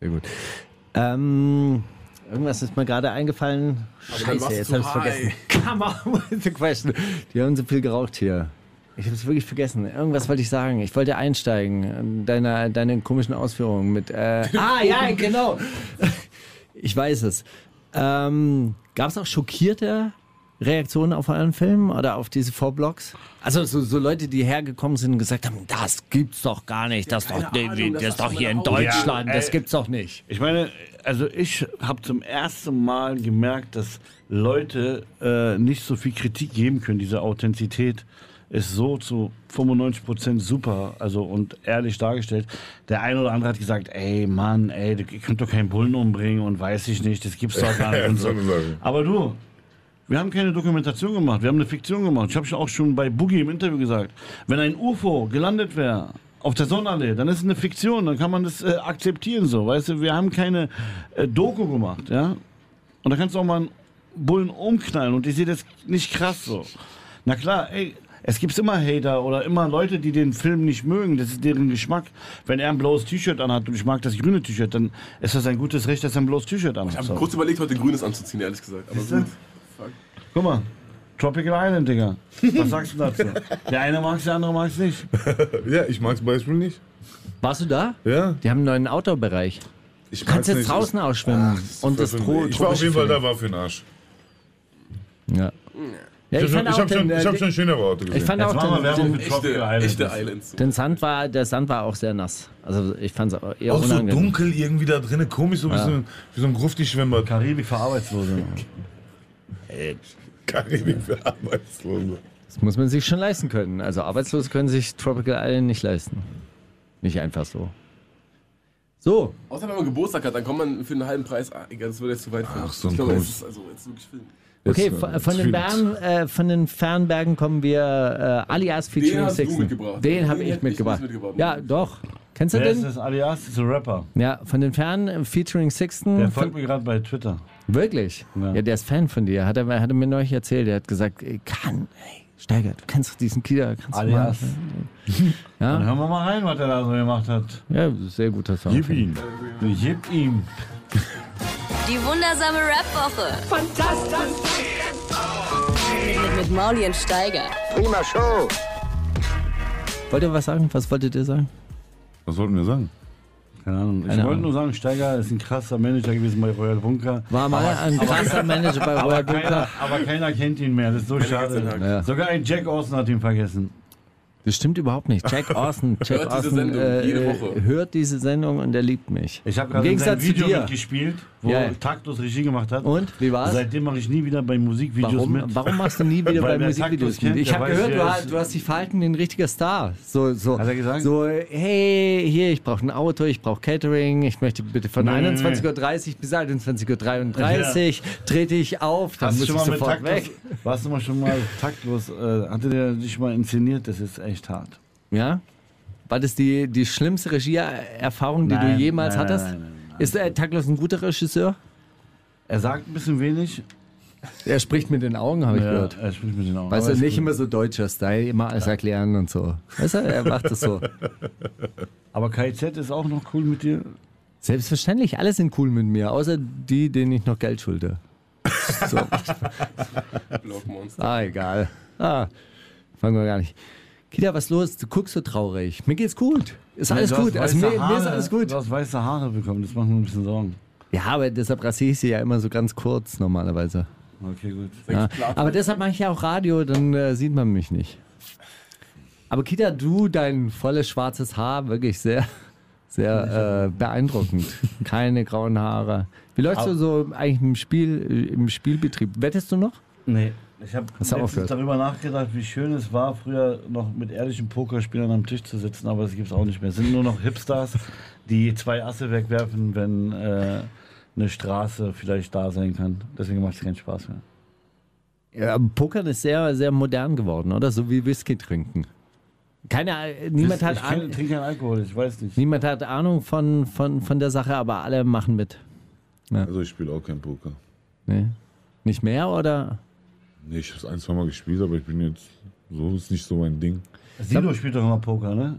Sehr gut. Ähm, irgendwas ist mir gerade eingefallen. Scheiße, jetzt habe ich vergessen. <laughs> Kammer, question. Die haben so viel geraucht hier. Ich habe es wirklich vergessen. Irgendwas wollte ich sagen. Ich wollte einsteigen in deine, deine komischen Ausführungen mit. Äh, <laughs> ah, ja, genau. <laughs> Ich weiß es. Ähm, Gab es auch schockierte Reaktionen auf euren Film oder auf diese Vorblocks? Also so, so Leute, die hergekommen sind und gesagt haben, das gibt's doch gar nicht, das, doch, Ahnung, das, das ist doch hier in. Deutschland, Ja, das ey. gibt's doch nicht. Ich meine, also ich habe zum ersten Mal gemerkt, dass Leute äh, nicht so viel Kritik geben können. Diese Authentizität ist so zu 95% super, also und ehrlich dargestellt. Der eine oder andere hat gesagt, ey Mann, ey, ihr könnt doch keinen Bullen umbringen und weiß ich nicht, das gibt's doch gar <laughs> nicht. und So. Aber du, wir haben keine Dokumentation gemacht, wir haben eine Fiktion gemacht. Ich habe auch schon bei Boogie im Interview gesagt, wenn ein UFO gelandet wäre auf der Sonnenallee, dann ist es eine Fiktion, dann kann man das äh, akzeptieren so, weißt du, wir haben keine äh, Doku gemacht, ja? Und da kannst du auch mal einen Bullen umknallen und ich sehe das nicht krass so. Na klar, ey, es gibt immer Hater oder immer Leute, die den Film nicht mögen. Das ist deren Geschmack. Wenn er ein blaues T-Shirt anhat und ich mag das grüne T-Shirt, dann ist das ein gutes Recht, dass er ein blaues T-Shirt anhat. Ich habe kurz überlegt, heute Grünes anzuziehen, ehrlich gesagt. Aber gut. Fuck. Guck mal, Tropical Island, Digga. Was sagst du dazu? <laughs> Der eine mag es, der andere mag es nicht. <laughs> Ja, ich mag zum Beispiel nicht. Warst du da? Ja, Die haben einen neuen Outdoor-Bereich. ich Du kannst mag's jetzt nicht. draußen ausschwimmen Ach, und das Tro Ich war auf jeden Fall da, war für den Arsch. Ja. Ja, Ich, ich fand ich auch habe schon, den, ich äh, hab schon schönere Orte gesehen. ich fand Jetzt auch den, Werbung den, Echte, Island. echte Islands. den Sand war, der Sand war auch sehr nass. Also ich fand es eher auch so unangenehm. dunkel irgendwie da drinnen, komisch, so wie, so, ein- wie so ein Grufti-Schwimmbad. Karibik für Arbeitslose. <laughs> Karibik für Arbeitslose. Das muss man sich schon leisten können. Also Arbeitslose können sich Tropical Island nicht leisten. Nicht einfach so. So, Außer wenn man Geburtstag hat, dann kommt man für einen halben Preis. Ah, egal, das würde jetzt zu weit führen. Ach, so ein ich glaube, es ist also jetzt wirklich Film. okay, von, äh, von, den Bergen, äh, von den Fernbergen kommen wir äh, alias featuring du Sixten. mitgebracht. Den Den habe ich mitgebracht. mitgebracht. Ja, doch. Kennst du Wer ist den? das alias? Das ist ein Rapper. Ja, von den Fernen äh, featuring Sixten. Der Von, folgt mir gerade bei Twitter. Wirklich? Ja. Ja. der ist Fan von dir. Hat er, hat er mir neulich erzählt. Der hat gesagt, ey, kann, ey, Steiger, du kennst doch diesen Kieler. Kannst du Alias. Mal, <laughs> Dann ja, hören wir mal rein, was er da so gemacht hat. ja, sehr guter Song. Gib ihm. Gib ihm. Die wundersame Rap-Woche. Fantastisch. Mit, mit Mauli und Steiger. Prima Show. Wollt ihr was sagen? Was wolltet ihr sagen? Was wollten wir sagen? Keine Ahnung. Ich Keine wollte Ahnung. nur sagen, Steiger ist ein krasser Manager gewesen bei Royal Bunker. War mal ein krasser Manager bei Royal Aber keiner, Bunker. aber keiner kennt ihn mehr. Das ist so schade. Ja. Sogar ein Jack Austin hat ihn vergessen. Das stimmt überhaupt nicht. Jack <laughs> Austin, Jack Hört diese Austin Sendung äh, jede äh, Woche. hört diese Sendung und er liebt mich. Ich habe gerade in seinem Gegensatz zu Video dir. mitgespielt, wo Ja. Taktlos Regie gemacht hat. Und wie war's? Seitdem mache ich nie wieder bei Musikvideos Warum, mit. warum machst du nie <laughs> wieder bei Musikvideos Taktus kennt, mit? Ich habe gehört, du hast, du hast dich verhalten wie ein richtiger Star. So, so, Hat er gesagt? so hey, hier, ich brauche ein Auto, ich brauche Catering, ich möchte bitte von Nee, nee, 21.30 Uhr bis 21.33 Uhr trete ich auf, dann Hast muss du ich schon mal mit sofort Taktlos, weg. warst du mal schon mal taktlos? Äh, hatte der dich mal inszeniert? Das ist echt hart. Ja? War das die, die schlimmste Regieerfahrung, die Nein, du jemals nein, hattest? nein, nein, nein. Ist äh, Taklos ein guter Regisseur? Er sagt ein bisschen wenig. Er spricht mit den Augen, habe ich Ja, gehört. er spricht mit den Augen. Weißt du, nicht gut. immer so deutscher Style, immer alles erklären und so. Weißt du, er macht das so. <laughs> Aber KZ ist auch noch cool mit dir. Selbstverständlich, alle sind cool mit mir, außer die, denen ich noch Geld schulde. So. Blockmonster. Ah, egal. Ah, fangen wir gar nicht. Kita, was los? Du guckst so traurig. Mir geht's gut. Ist alles gut. Also mir, mir ist Haare. alles gut. Du hast weiße Haare bekommen, das macht mir ein bisschen Sorgen. Ja, aber deshalb rasiere ich sie ja immer so ganz kurz normalerweise. Okay, gut. Ja. Aber deshalb mache ich ja auch Radio, dann äh, sieht man mich nicht. Aber Kita, du, dein volles schwarzes Haar, wirklich sehr, sehr äh, beeindruckend. Keine grauen Haare. Wie läufst du so eigentlich im Spiel, im Spielbetrieb? Wettest du noch? Nee, ich habe darüber nachgedacht, wie schön es war, früher noch mit ehrlichen Pokerspielern am Tisch zu sitzen, aber das gibt es auch nicht mehr. Es sind nur noch Hipsters, die zwei Asse wegwerfen, wenn äh, eine Straße vielleicht da sein kann. Deswegen macht es keinen Spaß mehr. Ja, Pokern ist sehr, sehr modern geworden, oder? So wie Whisky trinken. Keine, niemand, ich hat Ahnung, trinke keinen Alkohol, ich weiß nicht. niemand hat Ahnung von, von, von der Sache, aber alle machen mit. Also ich spiele auch kein Poker. Nee. Nicht mehr oder? Nee, ich habe es ein, zwei Mal gespielt, aber ich bin jetzt, so ist nicht so mein Ding. Sido spielt doch immer Poker, ne?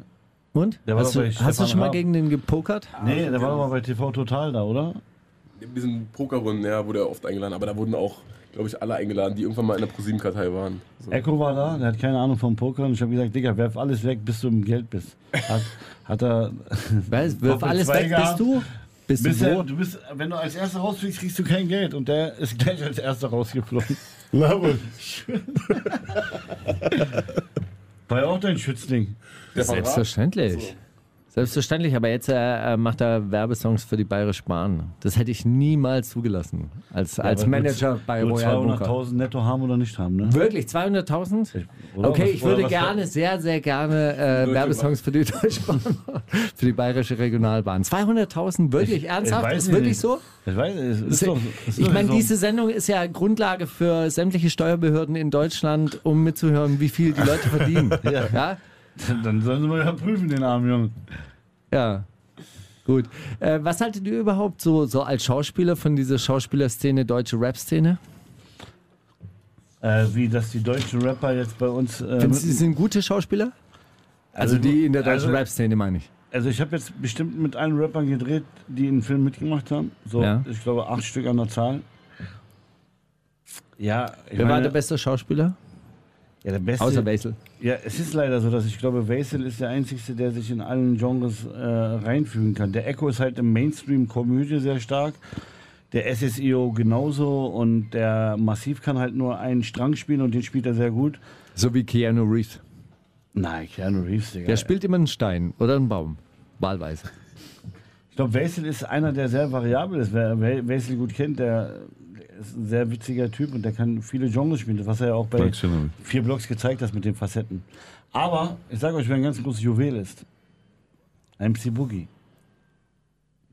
Und? Der war hast doch du, hast du schon mal gegen den gepokert? Nee, der war doch mal bei TV Total da, oder? In diesen Pokerrunden, ja, wurde er oft eingeladen, aber da wurden auch, glaube ich, alle eingeladen, die irgendwann mal in der ProSieben-Kartei waren. So. Echo war da, der hat keine Ahnung vom Poker und ich habe gesagt, Digga, werf alles weg, bis du im Geld bist. Hat, hat er <laughs> Weißt, wirf alles weg, gehabt. bist du? Bist du Bist ja, wo? du bist, wenn du als erster rausfliegst, kriegst du kein Geld und der ist gleich als erster rausgeflogen. <laughs> Love War ja auch dein Schützling. Selbstverständlich. Selbstverständlich, aber jetzt äh, äh, macht er Werbesongs für die Bayerische Bahn. Das hätte ich niemals zugelassen. Als, als Aber Manager willst bei Royal Bunker. 200.000 netto haben oder nicht haben, ne? Wirklich, 200.000? Oder Okay, was- ich würde was- gerne, sehr, sehr gerne äh, Werbesongs für die Deutsche Bahn, machen. <laughs> für die Bayerische Regionalbahn. 200.000, wirklich ernsthaft? weiß ist ich wirklich nicht. so? Ich weiß, es ist doch, es ist Ich meine, so. diese Sendung ist ja Grundlage für sämtliche Steuerbehörden in Deutschland, um mitzuhören, wie viel die Leute verdienen. <laughs> Ja. ja? <laughs> Dann sollen sie mal ja prüfen, den armen Jungen. Ja. Gut. Äh, was haltet ihr überhaupt so, so als Schauspieler von dieser Schauspielerszene, deutsche Rap-Szene? Äh, wie, dass die deutschen Rapper jetzt bei uns. Äh, Findest du, sie sind gute Schauspieler? Also, die in der deutschen also- Rap-Szene, meine ich. Also ich habe jetzt bestimmt mit allen Rappern gedreht, die in Film mitgemacht haben. So, Ja. ich glaube acht Stück an der Zahl. Ja, ich Wer war meine, der beste Schauspieler? Ja, der beste. Außer Basil. Ja, es ist leider so, dass ich glaube, Basil ist der Einzige, der sich in allen Genres äh, reinfügen kann. Der Echo ist halt im Mainstream-Komödie sehr stark. Der SSIO genauso und der Massiv kann halt nur einen Strang spielen und den spielt er sehr gut. So wie Keanu Reeves. Nein, Keanu Reeves, Digga. Der spielt immer einen Stein oder einen Baum. Wahlweise. Ich glaube, Basil ist einer, der sehr variabel ist. Wer Basil gut kennt, der ist ein sehr witziger Typ und der kann viele Genres spielen, was er ja auch bei vier Blocks gezeigt hat mit den Facetten. Aber ich sage euch, wer ein ganz großes Juwel ist. MC Boogie.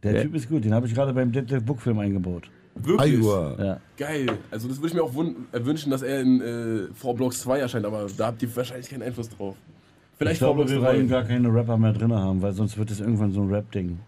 Der Wer? Typ ist gut, den habe ich gerade beim Deadlift Book Film eingebaut. Wirklich? Ja. Geil. Also das würde ich mir auch äh, wünschen, dass er in äh, V Blocks 2 erscheint, aber da habt ihr wahrscheinlich keinen Einfluss drauf. Ich Vielleicht V glaube, wir 3. wollen gar keine Rapper mehr drin haben, weil sonst wird es irgendwann so ein Rap-Ding.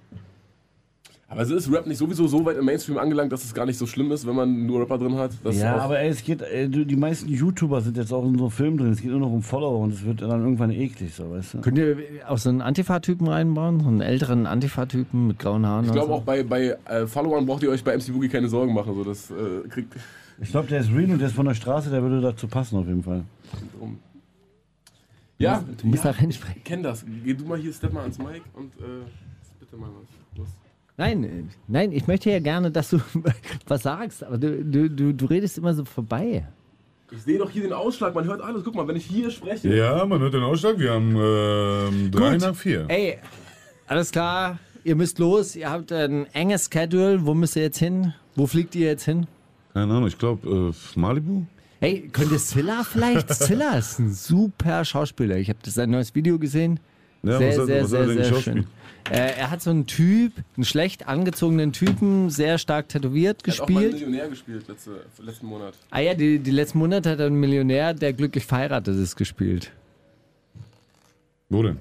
Aber also ist Rap nicht sowieso so weit im Mainstream angelangt, dass es gar nicht so schlimm ist, wenn man nur Rapper drin hat? Das Ja, aber ey, es geht, ey, du, die meisten YouTuber sind jetzt auch in so Filmen drin. Es geht nur noch um Follower und es wird dann irgendwann eklig, so, weißt du? Könnt ihr auch so einen Antifa-Typen reinbauen? So einen älteren Antifa-Typen mit grauen Haaren? Ich glaube so? auch bei, bei äh, Followern braucht ihr euch bei MC Boogie keine Sorgen machen. So, das äh, kriegt. Ich glaube, der ist real und der ist von der Straße, der würde dazu passen auf jeden Fall. Ja, Du musst ja, da reinsprechen. ich kenn das. Geh du mal hier, step mal ans Mic und äh, bitte mal was. Los. Nein, äh, nein, ich möchte ja gerne, dass du <laughs> was sagst, aber du, du, du, du redest immer so vorbei. Ich sehe doch hier den Ausschlag, man hört alles. Guck mal, wenn ich hier spreche. Ja, man hört den Ausschlag. Wir haben ähm, drei Gut. nach vier. Ey, alles klar, ihr müsst los, ihr habt ein enges Schedule. Wo müsst ihr jetzt hin? Wo fliegt ihr jetzt hin? Keine Ahnung, ich glaube äh, Malibu. Hey, könnt ihr Zilla vielleicht? <laughs> Zilla ist ein super Schauspieler. Ich habe sein neues Video gesehen. Ja, sehr, was hat- sehr, hat er sehr, sehr geschauspielt? schön. Äh, er hat so einen Typ, einen schlecht angezogenen Typen, sehr stark tätowiert Er hat auch mal einen gespielt. Millionär gespielt letzte, letzten Monat. Ah ja, die, die letzten Monate hat er einen Millionär, der glücklich verheiratet ist, gespielt. Wo denn?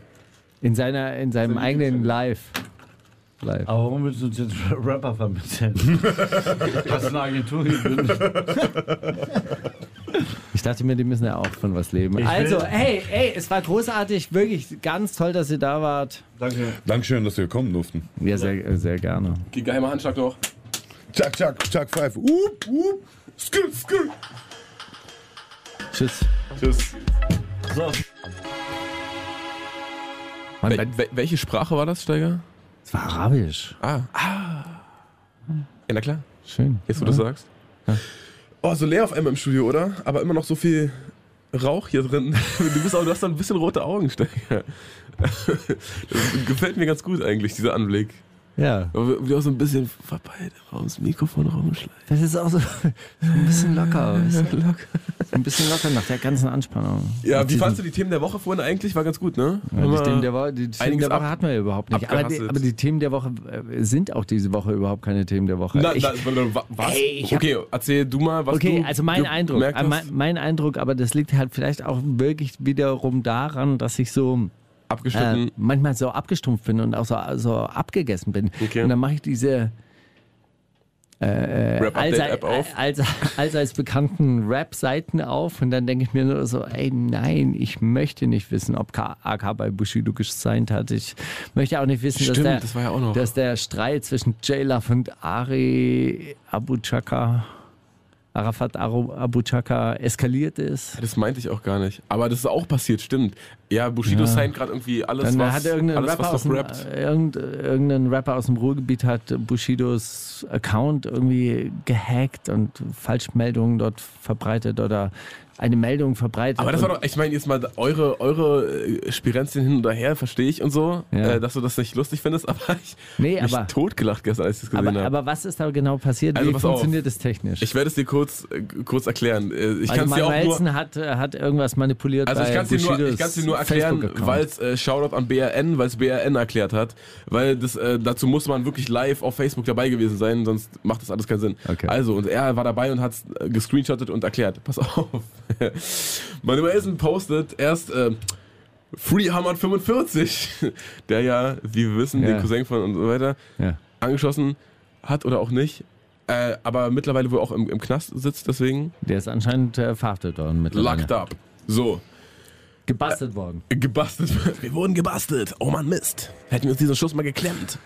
In, seiner, in seinem Sein eigenen Live. Live. Aber warum willst du uns jetzt <laughs> Rapper vermitteln? <laughs> Hast du eine Agentur gegründet? <laughs> Ich dachte mir, die müssen ja auch von was leben. Ich also, hey, hey, es war großartig, wirklich ganz toll, dass ihr da wart. Danke. Dankeschön, dass wir kommen durften. Ja, sehr, sehr gerne. Geheimer Handschlag noch. Chuck, chuck, chuck, five. Up, up. Skr, skr. Tschüss. Tschüss. So, Mann, Wel wel welche Sprache war das, Steiger? Es war arabisch. Ah. ah. Ja, na klar. Schön. Jetzt, wo du sagst. Oh, so leer auf einmal im Studio, oder? Aber immer noch so viel Rauch hier drin. <laughs> Du, bist auch, du hast doch ein bisschen rote Augen, Steiger. Das gefällt mir ganz gut eigentlich, dieser Anblick. Ja, Aber wie auch so ein bisschen vorbei ums Mikrofon rumschleicht. das ist auch so, <laughs> so ein bisschen locker. weißt du? So ein bisschen locker nach der ganzen Anspannung. Ja, wie fandst du die Themen der Woche vorhin eigentlich? War ganz gut, ne? Ja, die Themen der Woche, die Themen der Woche hatten wir überhaupt nicht. Aber die, aber die Themen der Woche äh, sind auch diese Woche überhaupt keine Themen der Woche. Na, Ich- na, wa- was? Ey, okay, erzähl du mal, was Okay, du also mein Eindruck, äh, mein, mein Eindruck, aber das liegt halt vielleicht auch wirklich wiederum daran, dass ich so Abgeschnitten. äh, manchmal so abgestumpft bin und auch so, so abgegessen bin. Okay. Und dann mache ich diese Rap-Update-App allseits, auf. als, <laughs> allseits bekannten Rap-Seiten auf und dann denke ich mir nur so, ey nein, ich möchte nicht wissen, ob K AK bei Bushido gesigned hat. Ich möchte auch nicht wissen, dass, Stimmt, der, das ja dass der Streit zwischen J-Love und Ari Abu Chaka Arafat Abu Chaka eskaliert ist. Das meinte ich auch gar nicht. Aber das ist auch passiert, stimmt. Ja, Bushido Ja. signed gerade irgendwie alles, Dann was, hat irgendein alles, Rapper, was dem, rappt. äh, irgend, irgendein Rapper aus dem Ruhrgebiet hat Bushidos Account irgendwie gehackt und Falschmeldungen dort verbreitet oder eine Meldung verbreitet. Aber das war doch, ich meine, jetzt mal eure, eure äh, Spirenzien hin und her, verstehe ich und so, Ja. äh, dass du das nicht lustig findest, <laughs> aber ich Nee, mich aber- totgelacht gestern, als ich das gesehen aber, habe. aber was ist da genau passiert? Also Wie funktioniert das technisch? Ich werde es dir kurz, äh, kurz erklären. Äh, Ich also kann es dir auch nur, Nelson hat, hat irgendwas manipuliert Also ich kann es dir, nur- ich kann's dir nur erklären, weil es äh, Shoutout an BRN, weil es BRN erklärt hat, weil das äh, dazu muss man wirklich live auf Facebook dabei gewesen sein, sonst macht das alles keinen Sinn. Okay. Also und er war dabei und hat es gescreenshottet und erklärt. Pass <laughs> auf. <laughs> Manuelsen postet erst äh, Free Hammer 45, der ja, wie wir wissen, Ja. den Cousin von und so weiter, Ja. angeschossen hat oder auch nicht. Äh, aber mittlerweile wohl auch im, im Knast sitzt, deswegen Der ist anscheinend äh, verhaftet worden mittlerweile. locked up. So, Gebastelt worden. Gebastelt. <laughs> Wir wurden gebastelt. Oh Mann, Mist. Hätten wir uns diesen Schuss mal geklemmt.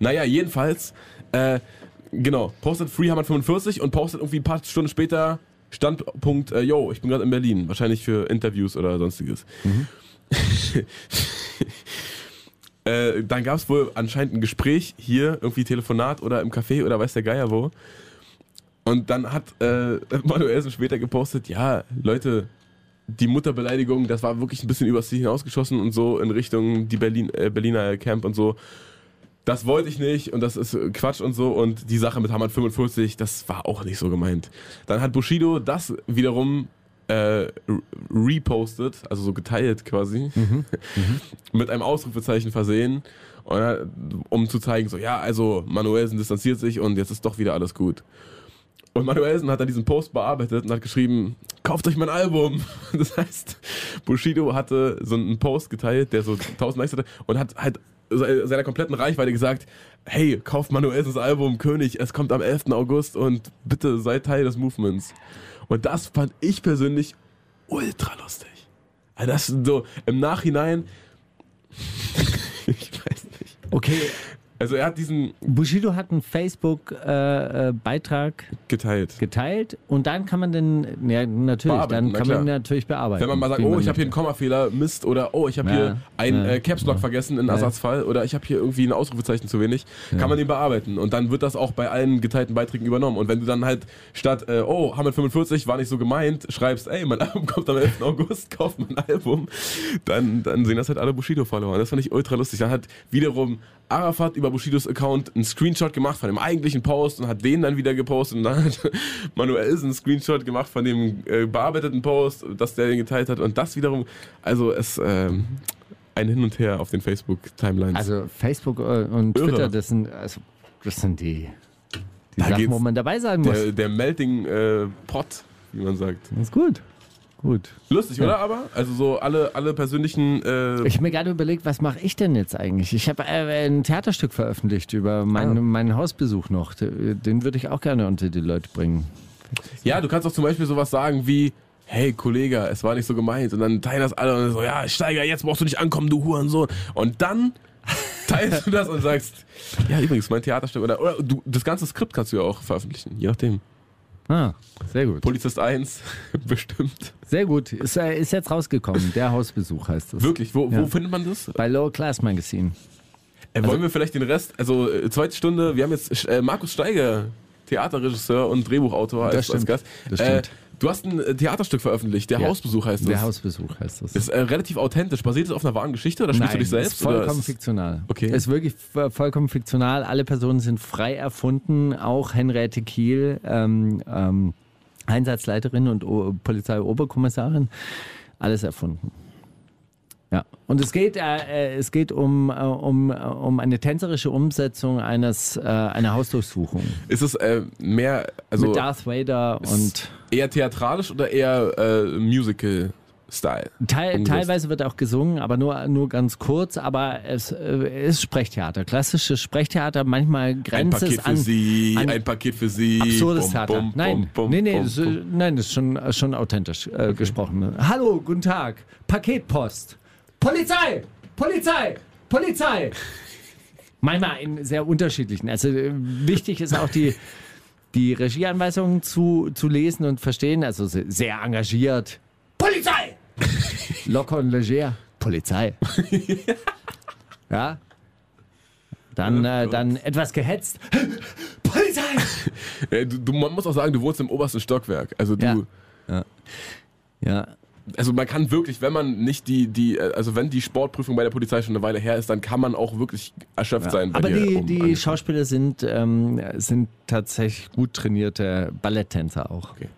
Naja, jedenfalls, äh, genau, postet Freehammer 45 und postet irgendwie ein paar Stunden später Standpunkt, äh, yo, ich bin gerade in Berlin. Wahrscheinlich für Interviews oder sonstiges. <laughs> äh, dann gab es wohl anscheinend ein Gespräch hier, irgendwie Telefonat oder im Café oder weiß der Geier wo. Und dann hat äh, <laughs> Manuelsen später gepostet, ja, Leute, die Mutterbeleidigung, das war wirklich ein bisschen übers Ziel hinausgeschossen und so in Richtung die Berlin, äh, Berliner Camp und so. Das wollte ich nicht und das ist äh, Quatsch und so und die Sache mit Hammer 45, das war auch nicht so gemeint. Dann hat Bushido das wiederum äh, re- repostet, also so geteilt quasi, <laughs> mit einem Ausrufezeichen versehen, er- um zu zeigen, so ja, also Manuelsen distanziert sich und jetzt ist doch wieder alles gut. Und Manuelsen hat dann diesen Post bearbeitet und hat geschrieben, kauft euch mein Album. <laughs> Das heißt, Bushido hatte so einen Post geteilt, der so 1000 Likes hatte und hat halt seiner kompletten Reichweite gesagt, hey, kauft Manuelsens Album König, es kommt am 11. August und bitte seid Teil des Movements. Und das fand ich persönlich ultra lustig. Also das so im Nachhinein, <laughs> ich weiß nicht. Okay, Also er hat diesen Bushido hat einen Facebook-Beitrag geteilt. geteilt und dann kann man den, ja natürlich, Bearbeiten, dann na kann klar. man ihn natürlich bearbeiten. Wenn man mal sagt, oh, ich habe hier einen. Kommafehler, Mist, oder oh, ich habe Ja, hier ein ja, äh, Caps Lock ja. vergessen in. Ersatzfall oder ich habe hier irgendwie ein Ausrufezeichen zu wenig, kann man den bearbeiten und dann wird das auch bei allen geteilten Beiträgen übernommen und wenn du dann halt statt, äh, oh, Hamid 45 war nicht so gemeint, schreibst, ey, mein Album kommt am 11. August, <laughs> kauf mein Album, dann, dann sehen das halt alle Bushido-Follower. Das fand ich ultra lustig. Dann hat wiederum Arafat über Bushidos Account einen Screenshot gemacht von dem eigentlichen Post und hat den dann wieder gepostet und dann hat <laughs> Manuelsen einen Screenshot gemacht von dem äh, bearbeiteten Post, dass der den geteilt hat und das wiederum, also es ähm, ein Hin und Her auf den Facebook-Timelines. Also Facebook äh, und Irre. Twitter, das sind, also, das sind die, die Da Sachen, wo man dabei sein muss. der, der Melting äh, Pot, wie man sagt. Das ist gut. Gut. Lustig, Ja. oder? Aber also so alle, alle persönlichen. Äh, Ich habe mir gerade überlegt, was mache ich denn jetzt eigentlich? Ich habe äh, ein Theaterstück veröffentlicht über meinen, Ah. meinen Hausbesuch noch. Den würde ich auch gerne unter die Leute bringen. ja, du kannst auch zum Beispiel sowas sagen wie. Hey Kollege, es war nicht so gemeint. Und dann teilen das alle und so, ja, Steiger, jetzt brauchst du nicht ankommen, du Hurensohn. Und dann <laughs> teilst du das und sagst, ja, übrigens, mein Theaterstück. Oder, oder du, das ganze Skript kannst du ja auch veröffentlichen, je nachdem. Ah, sehr gut. Polizist 1, <laughs> bestimmt. Sehr gut. Ist, äh, ist jetzt rausgekommen. Der Hausbesuch heißt es. Wirklich, wo, Ja. wo findet man das? Bei Low Class Magazine. Äh, wollen wir vielleicht den Rest, also äh, zweite Stunde, wir haben jetzt äh, Markus Steiger, Theaterregisseur und Drehbuchautor als, als. Gast. Das Äh, stimmt. Du hast ein äh, Theaterstück veröffentlicht, der Ja. Hausbesuch heißt es. Der Hausbesuch heißt es. Ist äh, relativ authentisch. Basiert es auf einer wahren Geschichte oder spielst du dich selbst? Ist vollkommen fiktional. Okay. Ist wirklich vollkommen fiktional. Alle Personen sind frei erfunden. Auch Henriette Kiel, ähm, ähm, Einsatzleiterin und Polizeioberkommissarin. Alles erfunden. Ja, und es geht, äh, äh, es geht um, äh, um, äh, um eine tänzerische Umsetzung eines, äh, einer Hausdurchsuchung. Ist es äh, mehr, also Mit Darth Vader ist und eher theatralisch oder eher äh, Musical-Style? Teil, teilweise wird auch gesungen, aber nur, nur ganz kurz. Aber es äh, ist Sprechtheater, klassisches Sprechtheater. Manchmal Ein grenzt Paket es an für Sie, an ein Paket für Sie. absurdes Bum, Theater. bum, nein, bum, nee, nee, äh, bum. nein, das ist schon, schon authentisch äh, gesprochen. Hallo, guten Tag, Paketpost, Polizei, Polizei, Polizei. Manchmal in sehr unterschiedlichen. Also äh, wichtig ist auch die die Regieanweisungen zu, zu lesen und verstehen. Also se- sehr engagiert. Polizei! Locker und leger. Polizei. <laughs> ja. Dann, äh, dann etwas gehetzt. Polizei! Äh, du, du, man muss auch sagen, du wohnst im obersten Stockwerk. Also du, Ja. Ja. Also man kann wirklich, wenn man nicht die, die, also wenn die Sportprüfung bei der Polizei schon eine Weile her ist, dann kann man auch wirklich erschöpft sein. bei Aber dir die, um die. Schauspieler sind, ähm, sind tatsächlich gut trainierte Balletttänzer auch. Okay.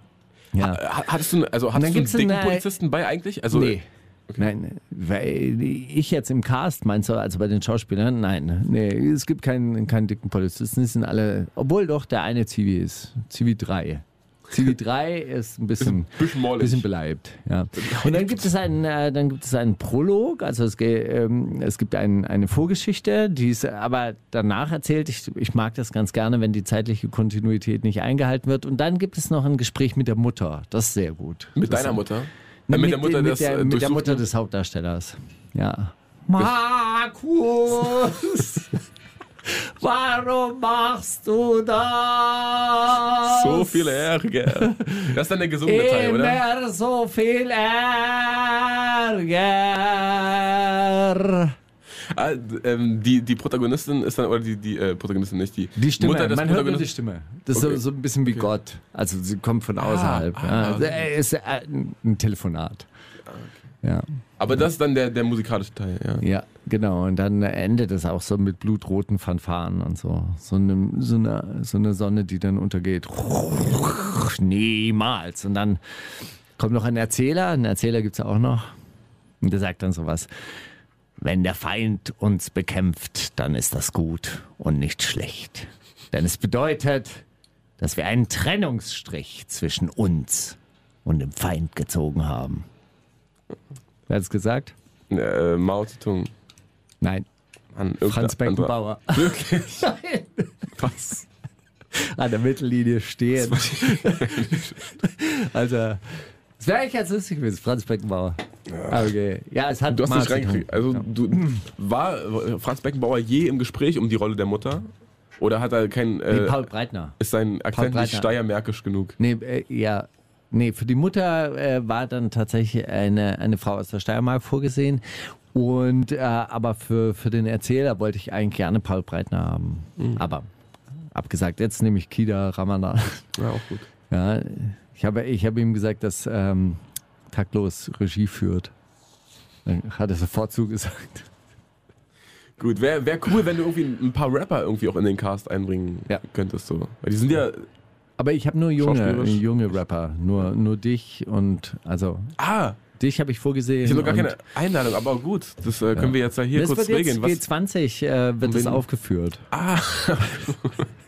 Ja. Ha- Hattest du, also hattest du einen dicken eine- Polizisten bei eigentlich? Also, nee. Nein, weil ich jetzt im Cast meinst du, also bei den Schauspielern? Nein, nee, es gibt keinen, keinen dicken Polizisten, die sind alle, obwohl doch der eine Zivi ist, Zivi 3. Zivi 3 ist ein bisschen, bisschen bisschen beleibt. Ja. <laughs> Und dann gibt es einen, äh, dann gibt es einen Prolog, also es, ähm, es gibt ein, eine Vorgeschichte, die ist aber danach erzählt. Ich, ich mag das ganz gerne, wenn die zeitliche Kontinuität nicht eingehalten wird. Und dann gibt es noch ein Gespräch mit der Mutter. Das ist sehr gut. Mit das deiner Mutter? mit, Äh, mit der Mutter mit des der, äh, mit der Mutter des Hauptdarstellers. Ja. Markus! <laughs> Warum machst du das? So viel Ärger. Das ist dann der gesungene Teil, oder? Immer so viel Ärger. Ah, ähm, die, die Protagonistin ist dann, oder die, die äh, Protagonistin nicht, die, Die Stimme, Mutter des man hört nur die Protagonisten. Stimme. Das ist Okay. so, so ein bisschen wie Gott. Also sie kommt von außerhalb. ah, ja. okay. Er ist äh, ein Telefonat. Ja. Aber das ist dann der, der musikalische Teil, ja. Ja, genau. Und dann endet es auch so mit blutroten Fanfaren und so. So eine, so eine, so eine Sonne, die dann untergeht. Niemals. Und dann kommt noch ein Erzähler. Einen Erzähler gibt es auch noch. Und der sagt dann sowas. Wenn der Feind uns bekämpft, dann ist das gut und nicht schlecht. Denn es bedeutet, dass wir einen Trennungsstrich zwischen uns und dem Feind gezogen haben. Wer hat es gesagt? Äh, Mao Zedong. Nein. Irgendein Franz. Beckenbauer. <laughs> Wirklich? Was? An der Mittellinie stehen. <laughs> also, es wäre eigentlich ganz lustig gewesen, Franz Beckenbauer. Okay. Ja, es hat Du hast Mao nicht reingekriegt. Also, du, war Franz Beckenbauer je im Gespräch um die Rolle der Mutter? Oder hat er kein. Nee, Äh, Paul Breitner. ist sein Akzent nicht steiermärkisch genug? Nee, äh, ja. Nee, für die Mutter äh, war dann tatsächlich eine, eine Frau aus der Steiermark vorgesehen. Und äh, aber für, für den Erzähler wollte ich eigentlich gerne Paul Breitner haben. Aber abgesagt, jetzt nehme ich Kida Ramadan. Ja, auch gut. Ja, ich habe, ich habe ihm gesagt, dass ähm, Taktlos Regie führt. Dann hat er sofort zugesagt. Gut, wäre wär cool, wenn du irgendwie ein paar Rapper irgendwie auch in den Cast einbringen Ja. könntest. So. Weil die sind ja. Aber ich habe nur junge, junge Rapper. Nur, nur dich und also Ah, dich habe ich vorgesehen. ich habe gar keine Einladung, aber gut, das äh, können wir jetzt ja hier das kurz wird regeln. jetzt G20 äh, wird Wenn- aufgeführt. Ah, <laughs>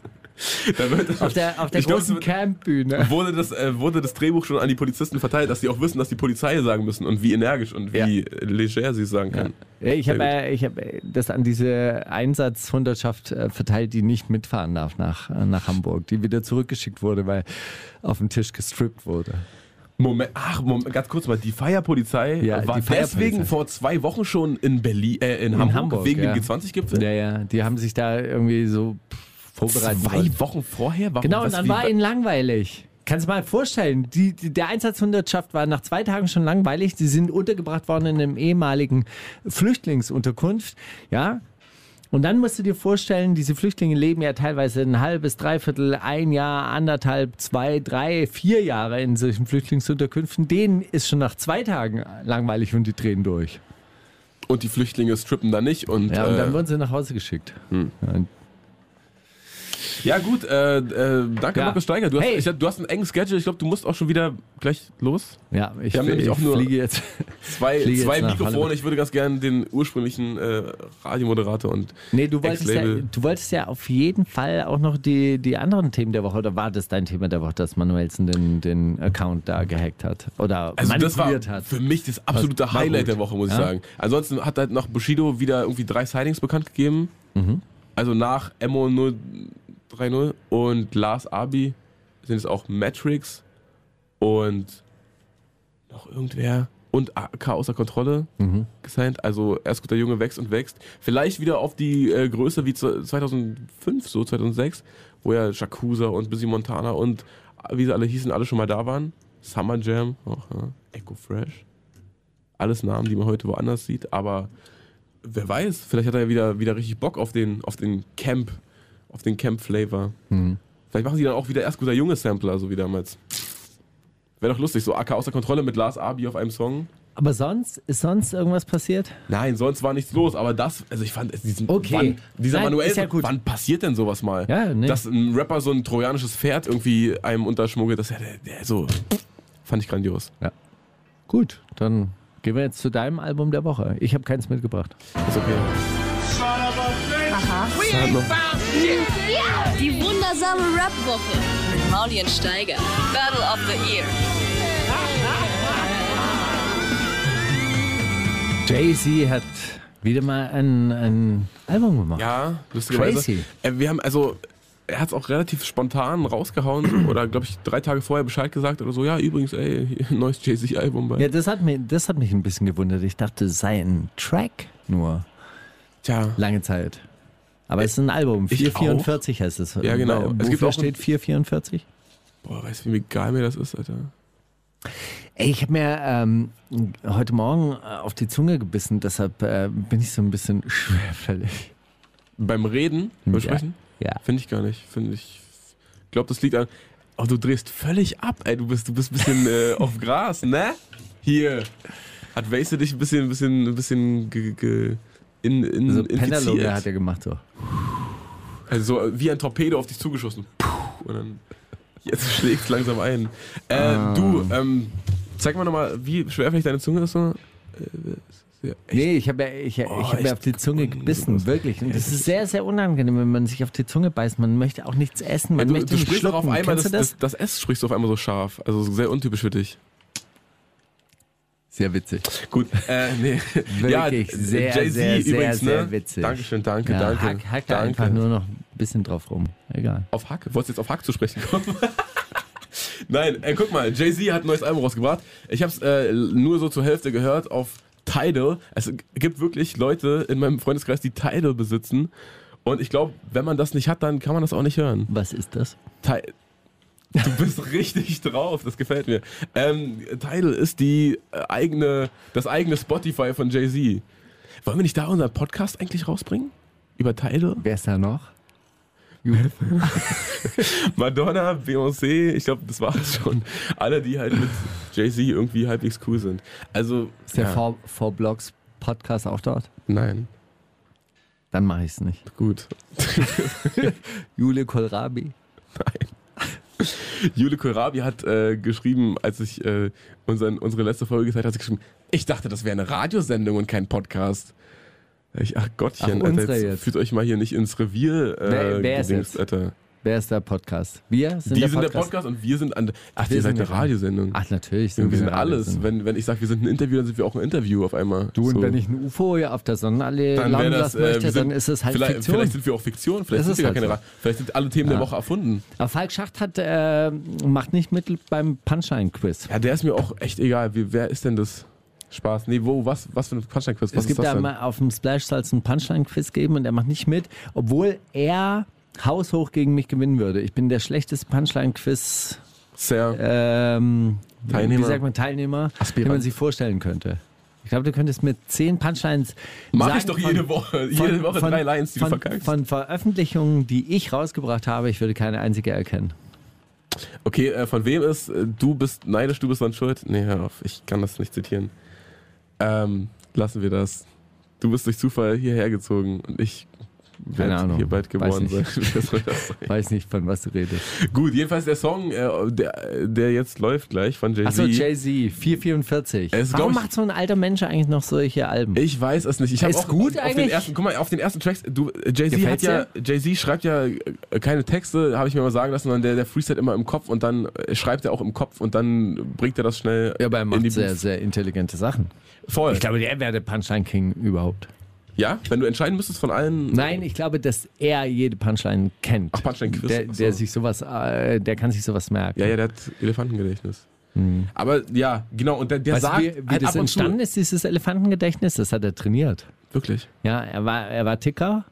Auf der, auf der großen Campbühne. wurde, das, äh, wurde das Drehbuch schon an die Polizisten verteilt, dass sie auch wissen, dass die Polizei sagen müssen und wie energisch und wie Ja. leger sie es sagen kann. Ja, ich habe äh, ich hab äh, das an diese Einsatzhundertschaft äh, verteilt, die nicht mitfahren darf nach, äh, nach Hamburg, die wieder zurückgeschickt wurde, weil auf dem Tisch gestrippt wurde. Moment, ach, Moment, ganz kurz mal, die Feierpolizei Ja, war die Feierpolizei. deswegen vor zwei Wochen schon in Berlin, äh, in, Hamburg, Hamburg, wegen ja. dem G20-Gipfel? Ja, ja, die haben sich da irgendwie so pff, vorbereitet. Zwei wollen. Wochen vorher? Warum, Genau, und was, dann wie- war ihnen langweilig. Kannst du mal vorstellen, die, die, der Einsatzhundertschaft war nach zwei Tagen schon langweilig. Sie sind untergebracht worden in einem ehemaligen Flüchtlingsunterkunft. Ja. Und dann musst du dir vorstellen, diese Flüchtlinge leben ja teilweise ein halbes, dreiviertel, ein Jahr, anderthalb, zwei, drei, vier Jahre in solchen Flüchtlingsunterkünften. Denen ist schon nach zwei Tagen langweilig und die drehen durch. Und die Flüchtlinge strippen da nicht. Und, Ja, und dann äh, wurden sie nach Hause geschickt. Ja, ja, gut, äh, äh, danke, ja. Markus Steiger. Du hast, hey. hast einen engen Schedule. Ich glaube, du musst auch schon wieder gleich los. Ja, ich, Wir haben nämlich auch nur fliege jetzt. Zwei, fliege zwei jetzt Mikrofone. Ich würde ganz gerne den ursprünglichen äh, Radiomoderator und. Nee, du wolltest, ja, du wolltest ja auf jeden Fall auch noch die, die anderen Themen der Woche, oder war das dein Thema der Woche, dass Manuelsen den, den Account da gehackt hat? Oder also manipuliert hat? Für mich das absolute das Highlight der Woche, muss ja? ich sagen. Ansonsten hat halt noch Bushido wieder irgendwie drei Sightings bekannt gegeben. Mhm. Also nach MO 0 3-0. Und Lars Abi sind es auch Matrix und noch irgendwer und AK außer Kontrolle mhm. gesigned. Also erst guter Junge wächst und wächst. Vielleicht wieder auf die äh, Größe wie 2005, so 2006, wo ja Shakusa und Busy Montana und wie sie alle hießen, alle schon mal da waren. Summer Jam, auch, ja. Echo Fresh. Alles Namen, die man heute woanders sieht, aber wer weiß, vielleicht hat er ja wieder, wieder richtig Bock auf den, auf den Camp auf den Camp-Flavor. Vielleicht machen sie dann auch wieder erst guter junge Sampler, so wie damals. Wäre doch lustig, so AK außer Kontrolle mit Lars Abi auf einem Song. Aber sonst, ist sonst irgendwas passiert? Nein, sonst war nichts los, aber das, also ich fand, es- diesen, Okay. wann, dieser Nein, Manuel, ja gut. wann passiert denn sowas mal? Ja, nee. Dass ein Rapper so ein trojanisches Pferd irgendwie einem unterschmuggelt, das ist ja der, der so, fand ich grandios. Gut, dann gehen wir jetzt zu deinem Album der Woche. Ich habe keins mitgebracht. Ist okay. Die wundersame Rap-Woche mit Mauli und Steiger. Battle of the Year. Jay-Z hat wieder mal ein, ein Album gemacht. Ja, lustigerweise. Crazy. Äh, wir haben, also, er hat es auch relativ spontan rausgehauen <clears throat> oder, glaube ich, drei Tage vorher Bescheid gesagt oder so, ja, übrigens, ey, <laughs> neues Jay-Z-Album bei. Ja, das hat, mich, das hat mich ein bisschen gewundert. Ich dachte, es sei ein Track nur. Tja, Lange Zeit. Aber es ist ein Album. Ich 444 heißt es. Ja, genau. Es Wofür gibt auch steht 444? boah, weißt du, wie egal mir das ist, Alter. Ey, ich habe mir ähm, heute Morgen äh, auf die Zunge gebissen, deshalb äh, bin ich so ein bisschen <laughs> schwerfällig. Beim Reden, beim Ja. Sprechen? Ja. Finde ich gar nicht. Finde ich. Glaube, das liegt an. Oh, du drehst völlig ab, ey. Du bist, du bist ein bisschen äh, <laughs> auf Gras, ne? Hier. Hat Waze dich ein bisschen, ein bisschen, ein bisschen ge, ge, in, in, So infiziert. Hat er gemacht so. Also so wie ein Torpedo auf dich zugeschossen. Und dann. Jetzt schlägt langsam ein. Äh, Du, ähm, zeig mal nochmal, wie schwerfällig deine Zunge ist. So. Äh, echt. Nee, ich habe ich, ich Oh, hab mir echt auf die Zunge gebissen, wirklich. Und das ist sehr, sehr unangenehm, wenn man sich auf die Zunge beißt. Man möchte auch nichts essen, man Ja, du, möchte du sprichst auch auf einmal das, das, das S sprichst du auf einmal so scharf. Also sehr untypisch für dich. Sehr witzig. Gut, äh, nee. <laughs> Wirklich ja, sehr, Jay-Z sehr, sehr, übrigens, sehr ne? witzig. Dankeschön, danke, Ja, danke. Hack, hack da danke. einfach nur noch ein bisschen drauf rum. Egal. Auf Hack? Wolltest du jetzt auf Hack zu sprechen kommen? <laughs> Nein, äh, guck mal, Jay-Z hat ein neues Album rausgebracht. Ich habe es äh, nur so zur Hälfte gehört auf Tidal. Es gibt wirklich Leute in meinem Freundeskreis, die Tidal besitzen. Und ich glaube, wenn man das nicht hat, dann kann man das auch nicht hören. Was ist das? Ti- Du bist richtig drauf, das gefällt mir. Ähm, Tidal ist die äh, eigene, das eigene Spotify von Jay-Z. Wollen wir nicht da unseren Podcast eigentlich rausbringen? Über Tidal? Wer ist da noch? <laughs> Madonna, Beyoncé, ich glaube, das war es schon. Alle, die halt mit Jay-Z irgendwie halbwegs cool sind. Also, Ist der ja, Four, Four Blocks Podcast auch dort? nein, Dann mache ich es nicht. gut. <laughs> Jule Kohlrabi. <laughs> Jule Kohlrabi hat äh, geschrieben, als ich äh, unseren, unsere letzte Folge gezeigt habe, hat sie geschrieben, ich dachte, das wäre eine Radiosendung und kein Podcast. Ich, ach Gottchen, Ach, Alter, jetzt, jetzt. führt euch mal hier nicht ins Revier. Äh, Wer- wer ist jetzt? Alter. Wer ist der Podcast? Wir sind Die der sind Podcast. der Podcast und wir sind an. Ach, Wir ihr seid sind eine der- Radiosendung. Ach, natürlich. wir sind eine alles. Wenn, wenn ich sage, wir sind ein Interview, dann sind wir auch ein Interview auf einmal. Du, und So. wenn ich ein UFO hier auf der Sonnenallee dann landen das, lassen äh, möchte, wir sind, dann ist es halt vielleicht, Fiktion. Vielleicht sind wir auch Fiktion, vielleicht sind wir ist gar keine halt Ra- Vielleicht sind alle Themen der Woche erfunden. Aber Falk Schacht hat, äh, macht nicht mit beim Punchline-Quiz. Ja, der ist mir auch echt egal. Wie, wer ist denn das? Spaß. Nee, wo, was, was für ein Punchline-Quiz? Es gibt denn? mal auf dem Splash Salz einen Punchline-Quiz geben und er macht nicht mit, obwohl er haushoch gegen mich gewinnen würde. Ich bin der schlechteste Punchline-Quiz Sehr. ähm, Teilnehmer. Wie sagt man Teilnehmer, Aspirant. den man sich vorstellen könnte. Ich glaube, du könntest mit zehn Punchlines Mach sagen ich doch von- jede Woche. Jede Woche drei Lines, die von, du verkackst. Von Veröffentlichungen, die ich rausgebracht habe, ich würde keine einzige erkennen. Okay, äh, von wem ist äh, du bist neidisch, du bist dran schuld? Nee, hör auf, ich kann das nicht zitieren. Ähm, lassen wir das. Du bist durch Zufall hierher gezogen und ich Keine werde Ahnung. hier bald geboren Weiß sein. <laughs> nicht. Sein? Weiß nicht, von was du redest. Gut, jedenfalls der Song, äh, der, der jetzt läuft gleich von Jay-Z. Achso, Jay-Z, 444. Es Warum ich- macht so ein alter Mensch eigentlich noch solche Alben? Ich weiß es nicht. Ich habe auch gut auf, auf den ersten, guck mal, auf den ersten Tracks, du, Jay-Z hat ja, Jay-Z schreibt ja äh, keine Texte, habe ich mir mal sagen lassen, sondern der, der freestylt immer im Kopf und dann äh, schreibt er auch im Kopf und dann bringt er das schnell ja, aber er macht sehr, Booth. sehr intelligente Sachen. Voll. Ich glaube, der wäre der Punchline King überhaupt. Ja, wenn du entscheiden müsstest von allen. Nein, ich glaube, dass er jede Punchline kennt. Ach, Punchline-Quiz. Der, so. der sich sowas, äh, der kann sich sowas merken. Ja, ja, der hat Elefantengedächtnis. Aber ja, genau, und der, der Weißt sagt du, wie, wie halt das entstanden ist, dieses Elefantengedächtnis? Das hat er trainiert. Wirklich. Ja, er war, er war Ticker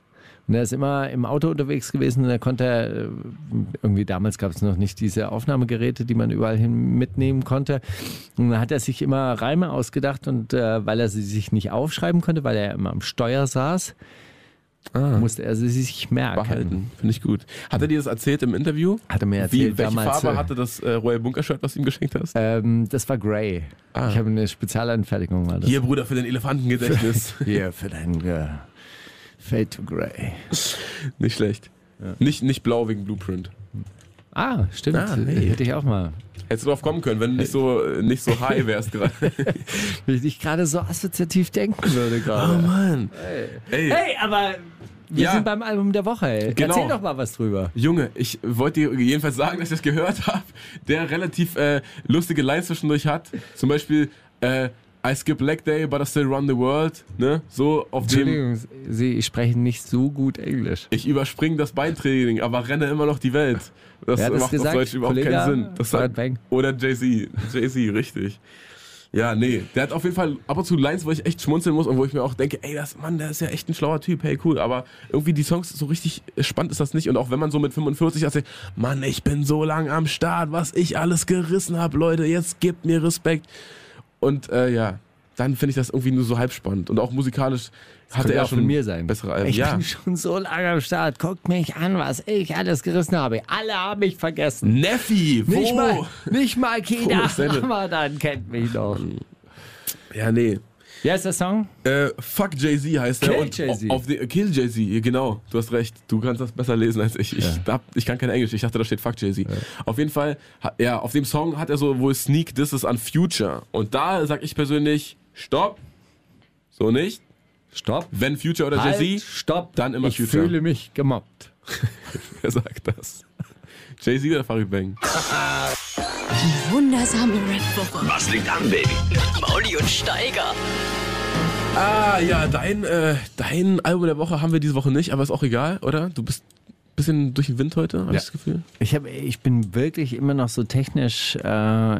Und er ist immer im Auto unterwegs gewesen und er konnte, äh, irgendwie damals gab es noch nicht diese Aufnahmegeräte, die man überall hin mitnehmen konnte. Und dann hat er sich immer Reime ausgedacht und äh, weil er sie sich nicht aufschreiben konnte, weil er immer am Steuer saß, musste er sie sich merken. Behalten. Finde ich gut. Hat er dir das erzählt im Interview? Hat er mir erzählt, Wie, welche damals, Farbe äh, hatte das äh, Royal Bunker Shirt, was du ihm geschenkt hast? Ähm, das war Grey. Ah. Ich habe eine Spezialanfertigung. War das. Hier, Bruder, für dein Elefantengedächtnis. <laughs> Hier für dein äh, Fade to Grey. nicht schlecht. Nicht, nicht blau wegen Blueprint. Ah, stimmt. Ah, nee. Hätte ich auch mal. Hättest du drauf kommen können, wenn du nicht so, äh, nicht so high wärst gerade. <laughs> Wenn ich nicht gerade so assoziativ denken würde oh gerade. Mann. Ey, Hey, aber wir Ja. sind beim Album der Woche. Ey. Genau. Erzähl doch mal was drüber. Junge, ich wollte dir jedenfalls sagen, dass ich das gehört habe, der relativ äh, lustige Lines zwischendurch hat. Zum Beispiel, äh, I skip leg day, but I still run the world. Ne? So auf dem, Entschuldigung, Sie sprechen nicht so gut Englisch. ich überspringe das Beintraining, aber renne immer noch die Welt. Das hat das macht auf gesagt? Deutsch überhaupt Kollege keinen Sinn. Das Bang? oder Jay-Z. Jay-Z, richtig. Ja, nee, der hat auf jeden Fall ab und zu Lines, wo ich echt schmunzeln muss und wo ich mir auch denke, ey, das Mann, der ist ja echt ein schlauer Typ, hey, cool, aber irgendwie die Songs so richtig spannend ist das nicht und auch wenn man so mit 45 erzählt, Mann, ich bin so lang am Start, was ich alles gerissen habe, Leute, jetzt gebt mir Respekt und äh, ja, dann finde ich das irgendwie nur so halb spannend und auch musikalisch hatte Könnte er auch schon von mir sein. bessere Alben. Ich ja. bin schon so lange am Start. Guckt mich an, was ich alles gerissen habe. Alle haben mich vergessen. Neffi, wo? Nicht mal, nicht mal <laughs> Kida, aber dann kennt mich noch. Ja, nee. Wie heißt der Song? Äh, fuck Jay-Z heißt der. Kill und Jay-Z. Auf die, Kill Jay-Z, genau. Du hast recht. Du kannst das besser lesen als ich. Ich, hab, ich kann kein Englisch. Ich dachte, da steht Fuck Jay-Z. Auf jeden Fall, ja, auf dem Song hat er so wohl Sneak Disses an Future. Und da sag ich persönlich, stopp. So nicht. Stopp. Wenn Future oder Halt, Jay-Z, stopp. dann immer ich Future. fühle mich gemobbt. <laughs> Wer sagt das? Jay-Z oder Farid Bang? <laughs> Wundersame Red Woche. Was liegt an, Baby? Mauli und Steiger. Ah, ja, dein, äh, dein Album der Woche haben wir diese Woche nicht, aber ist auch egal, oder? Du bist ein bisschen durch den Wind heute, habe ich das Gefühl. Ich, hab, ich bin wirklich immer noch so technisch äh, in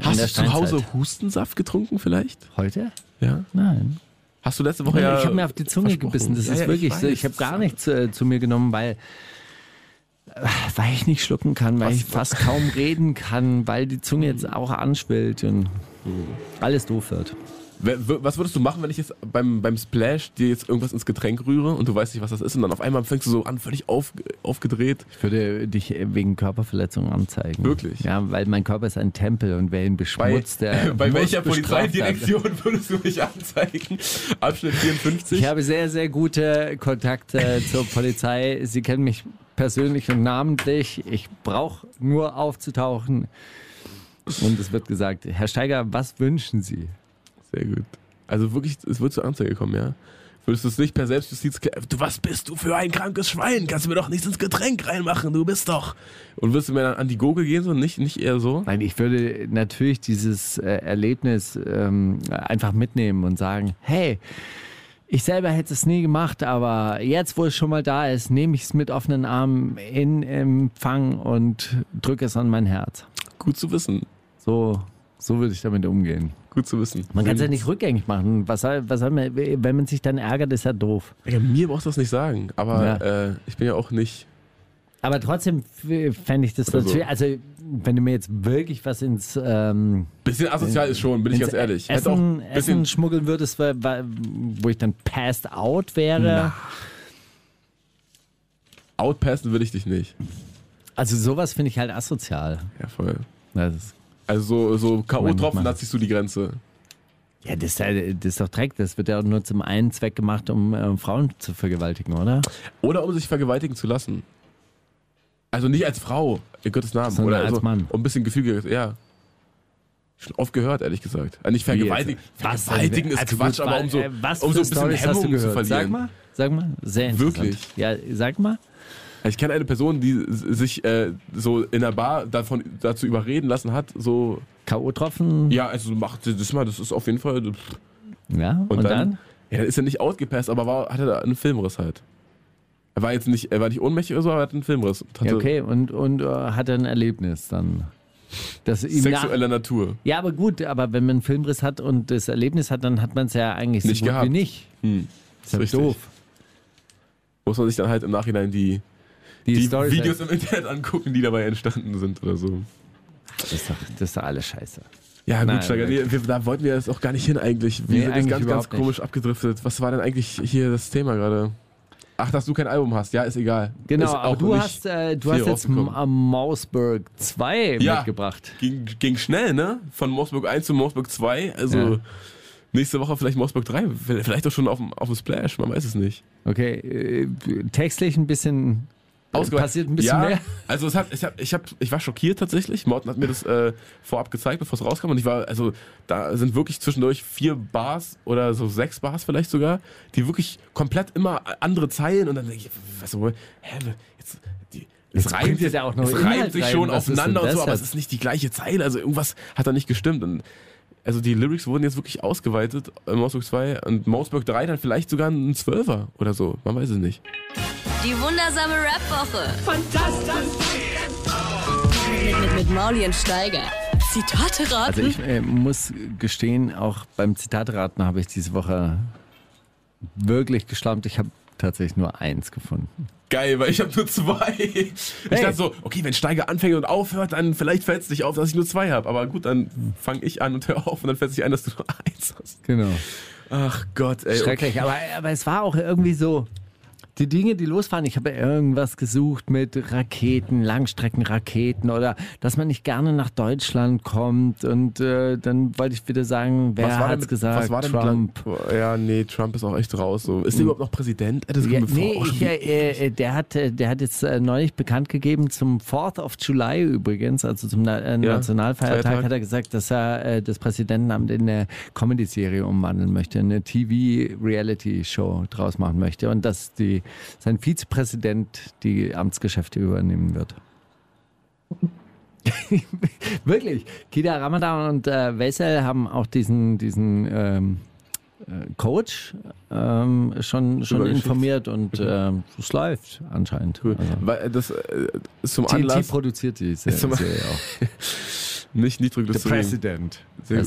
Hast der du zu. Hause Hustensaft getrunken vielleicht? Heute? Ja. Nein. Hast du letzte Woche ja ich habe mir auf die Zunge gebissen. Das Ja, ist ja, wirklich ich so. Ich habe gar nichts äh, zu mir genommen, weil, äh, weil ich nicht schlucken kann, weil Was- ich fast kaum reden kann, weil die Zunge jetzt auch anschwillt und alles doof wird. Was würdest du machen, wenn ich jetzt beim, beim Splash dir jetzt irgendwas ins Getränk rühre und du weißt nicht, was das ist und dann auf einmal fängst du so an, völlig auf, aufgedreht? Ich würde dich wegen Körperverletzung anzeigen. Wirklich? Ja, weil mein Körper ist ein Tempel und wer ihn beschmutzt, der <laughs> bei welcher. Polizeidirektion würdest du mich anzeigen? Abschnitt 54? Ich habe sehr, sehr gute Kontakte zur Polizei. Sie kennen mich persönlich und namentlich. Ich brauche nur aufzutauchen. Und es wird gesagt, Herr Steiger, was wünschen Sie? Sehr gut. Also wirklich, es wird zur Anzeige kommen, ja? Würdest du es nicht per Selbstjustiz... Du, was bist du für ein krankes Schwein? Kannst du mir doch nichts ins Getränk reinmachen, du bist doch... Und wirst du mir dann an die Gurgel gehen, so nicht, nicht eher so? Nein, ich würde natürlich dieses äh, Erlebnis ähm, einfach mitnehmen und sagen, hey, ich selber hätte es nie gemacht, aber jetzt, wo es schon mal da ist, nehme ich es mit offenen Armen in Empfang und drücke es an mein Herz. Gut zu wissen. So, so würde ich damit umgehen. Gut zu wissen. Man kann es ja nicht rückgängig machen. Was soll, was soll man, wenn man sich dann ärgert, ist ja doof. Ja, mir brauchst du das nicht sagen, aber Ja. äh, ich bin ja auch nicht... Aber trotzdem fände ich das Oder so. natürlich, also wenn du mir jetzt wirklich was ins ähm, Bisschen asozial ist schon, bin ich ganz ehrlich. Hätte auch Essen, Essen schmuggeln würdest, wa- wa- wo ich dann passed out wäre. outpassen will ich dich nicht. Also sowas finde ich halt asozial. Ja, voll. Also so, so K.O.-Tropfen, da ziehst du die Grenze. ja, das ist, ja- das ist doch Dreck. Das wird ja auch nur zum einen Zweck gemacht, um äh, Frauen zu vergewaltigen, oder? Oder um sich vergewaltigen zu lassen. Also nicht als Frau, in Gottes Namen. Sondern Oder als also, Mann. Um ein bisschen Gefühl, ja. Schon oft gehört, ehrlich gesagt. Also nicht vergewaltigen. Was Vergewaltigen ist Also Quatsch, aber um so, äh, was um so ein bisschen Storys Hemmung zu verlieren. Sag mal, sag mal. Sehr interessant. Wirklich? Ja, sag mal. Ich kenne eine Person, die sich äh, so in der Bar davon dazu überreden lassen hat, so, K.O.-Tropfen. ja, also macht das mal, das ist auf jeden Fall. Ja, und, Und, dann? dann, Ja, dann ist er nicht outgepasst, aber war, hatte da einen Filmriss halt. Er war jetzt nicht, er war nicht ohnmächtig oder so, aber er hatte einen Filmriss. Ja, okay, und, und äh, hat er ein Erlebnis dann. Das ihm nach, Sexueller Natur. ja, aber gut, aber wenn man einen Filmriss hat und das Erlebnis hat, dann hat man es ja eigentlich Nicht so gehabt. nicht. Hm. Ist ja Richtig. doof. muss man sich dann halt im Nachhinein die, Die, die Videos im Internet angucken, die dabei entstanden sind oder so. Das ist doch, das ist doch alles scheiße. Ja, gut, Nein, Steiger, nee, wir, da wollten wir jetzt auch gar nicht hin eigentlich. Wir Nee, sind jetzt eigentlich ganz, ganz überhaupt nicht. komisch abgedriftet. Was war denn eigentlich hier das Thema gerade? Ach, dass du kein Album hast. Ja, ist egal. Genau, ist aber du hast, äh, du hast jetzt am Mausberg 2 Ja. mitgebracht. Ging, ging schnell, ne? Von Moosburg 1 zu Moosburg 2. Also Ja. nächste Woche vielleicht Moosburg 3. Vielleicht auch schon auf dem, auf dem Splash, man weiß es nicht. Okay, äh, textlich ein bisschen Ausgeweitet. passiert ein bisschen ja, mehr. Also es hat, ich, hab, ich, hab, ich war schockiert tatsächlich. Morten hat mir das äh, vorab gezeigt, bevor es rauskam. Und ich war, also da sind wirklich zwischendurch vier Bars oder so sechs Bars vielleicht sogar, die wirklich komplett immer andere Zeilen und dann denke ich, was hä, jetzt, die, es Jetzt reimt, ihr da auch noch es reimt sich rein. schon Was aufeinander und so, aber es ist nicht die gleiche Zeile. Also irgendwas hat da nicht gestimmt. Und also die Lyrics wurden jetzt wirklich ausgeweitet. Äh, Mousburg 2 und Mousburg 3 dann vielleicht sogar ein Zwölfer oder so. Man weiß es nicht. Die wundersame Rap-Woche. Fantastisch. Mit, mit, mit Mauli und Steiger. Zitate raten. Also ich äh, muss gestehen, auch beim Zitateraten habe ich diese Woche wirklich geschlampt. Ich habe tatsächlich nur eins gefunden. Geil, weil ich habe nur zwei. Ich dachte so, okay, wenn Steiger anfängt und aufhört, dann vielleicht fällt es dich auf, dass ich nur zwei habe. Aber gut, dann fange ich an und hör auf und dann fällt es dich ein, dass du nur eins hast. Genau. Ach Gott, ey. Schrecklich. Aber, aber es war auch irgendwie so. Die Dinge, die losfahren, ich habe irgendwas gesucht mit Raketen, Langstreckenraketen oder dass man nicht gerne nach Deutschland kommt. Und äh, dann wollte ich wieder sagen, wer hat's mit, gesagt? was war denn Trump. Mit, Land- ja, nee, Trump ist auch echt raus. So. Ist der überhaupt noch Präsident? Das Ja, nee, ich, äh, äh, der, hat, äh, der hat jetzt äh, neulich bekannt gegeben, zum 4th of July übrigens, also zum Na äh, Nationalfeiertag, Feiertag. hat er gesagt, dass er das Präsidentenamt in eine Comedy-Serie umwandeln möchte, eine TV-Reality-Show draus machen möchte und dass die, sein Vizepräsident die Amtsgeschäfte übernehmen wird. <laughs> Wirklich. Kida Ramadan und äh, Wessel haben auch diesen, diesen ähm, äh, Coach ähm, schon, schon informiert und ähm, es läuft anscheinend. Cool. Also, Weil das äh, zum TNT Anlass produziert die <laughs> Serie auch. <laughs> nicht Nitroglycerin. President. Sehr.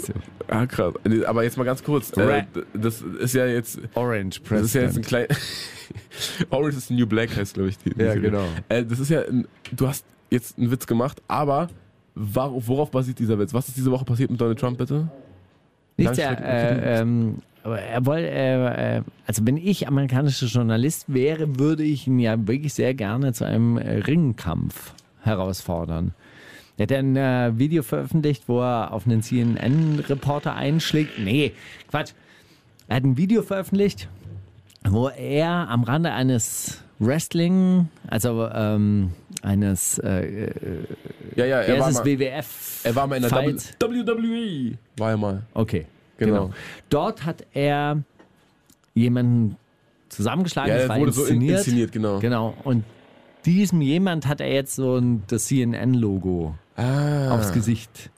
Ah, krass. Nee, Aber jetzt mal ganz kurz. Äh, das ist ja jetzt Orange Das ist ja jetzt ein President. klein. <laughs> Orange is the New Black heißt, glaube ich. Die, die Ja, Serie. genau. Äh, das ist ja. Ein, du hast jetzt einen Witz gemacht, aber war, worauf basiert dieser Witz? Was ist diese Woche passiert mit Donald Trump, bitte? Nicht der, Langstrecken- äh, ähm, aber er wollte, äh, äh, also wenn ich amerikanischer Journalist wäre, würde ich ihn ja wirklich sehr gerne zu einem Ringkampf herausfordern. Er hat ein äh, Video veröffentlicht, wo er auf einen CNN-Reporter einschlägt. Nee, Quatsch. Er hat ein Video veröffentlicht, wo er am Rande eines Wrestling, also ähm, eines äh, Ja, ja, er war, mal, WWF. er war mal in der Fight. WWE. War er mal. Okay, Genau. genau. Dort hat er jemanden zusammengeschlagen, Ja, er wurde so in- inszeniert. inszeniert, genau. Genau. Und diesem jemand hat er jetzt so ein, das CNN-Logo Ah, aufs Gesicht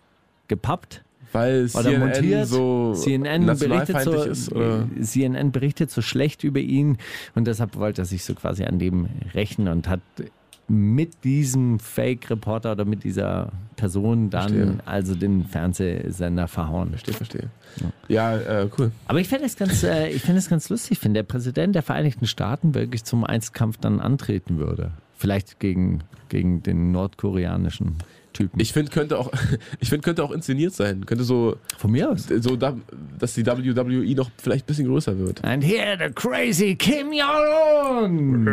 gepappt weil oder CNN montiert. so CNN berichtet, so, ist? Oder? CNN berichtet so schlecht über ihn und deshalb wollte er sich so quasi an dem rächen und hat mit diesem Fake-Reporter oder mit dieser Person dann Verstehe. also den Fernsehsender verhauen. Verstehe, verstehe. Ja, äh, cool. Aber ich finde es ganz, äh, ich ganz lustig, wenn der Präsident der Vereinigten Staaten wirklich zum Einzelkampf dann antreten würde. Vielleicht gegen, gegen den nordkoreanischen Typen. Ich finde, könnte auch, <laughs> ich finde, könnte auch inszeniert sein. Könnte so, Von mir aus. so, da, dass die WWE noch vielleicht ein bisschen größer wird. And here the crazy Kim Jong-un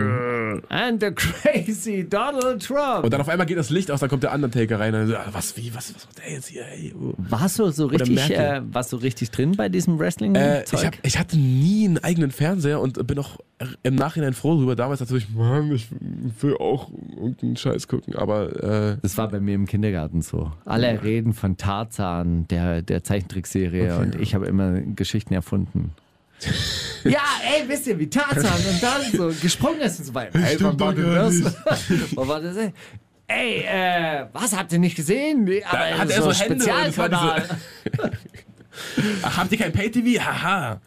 and the crazy Donald Trump. Und dann auf einmal geht das Licht aus, dann kommt der Undertaker rein. Und so, ah, was, wie, was, was macht der jetzt hier? Ey. Warst du so richtig, äh, warst du richtig drin bei diesem Wrestling? Äh, ich, hab, ich hatte nie einen eigenen Fernseher und bin auch im Nachhinein froh darüber. Damals natürlich, Mann, ich will auch irgendeinen Scheiß gucken. Aber äh, das war bei mir im Kindergarten so. Alle reden von Tarzan, der, der Zeichentrickserie, und ich habe immer Geschichten erfunden. <laughs> ja, ey, wisst ihr, wie Tarzan und dann so gesprungen ist und so weiter. Ey, Stimmt wann war denn das? nicht. <laughs> Wann war das? Ey, äh, was habt ihr nicht gesehen? Aber hat er so Hände und das war Spezialkanal. <laughs> ach, habt ihr kein Pay-TV? Haha.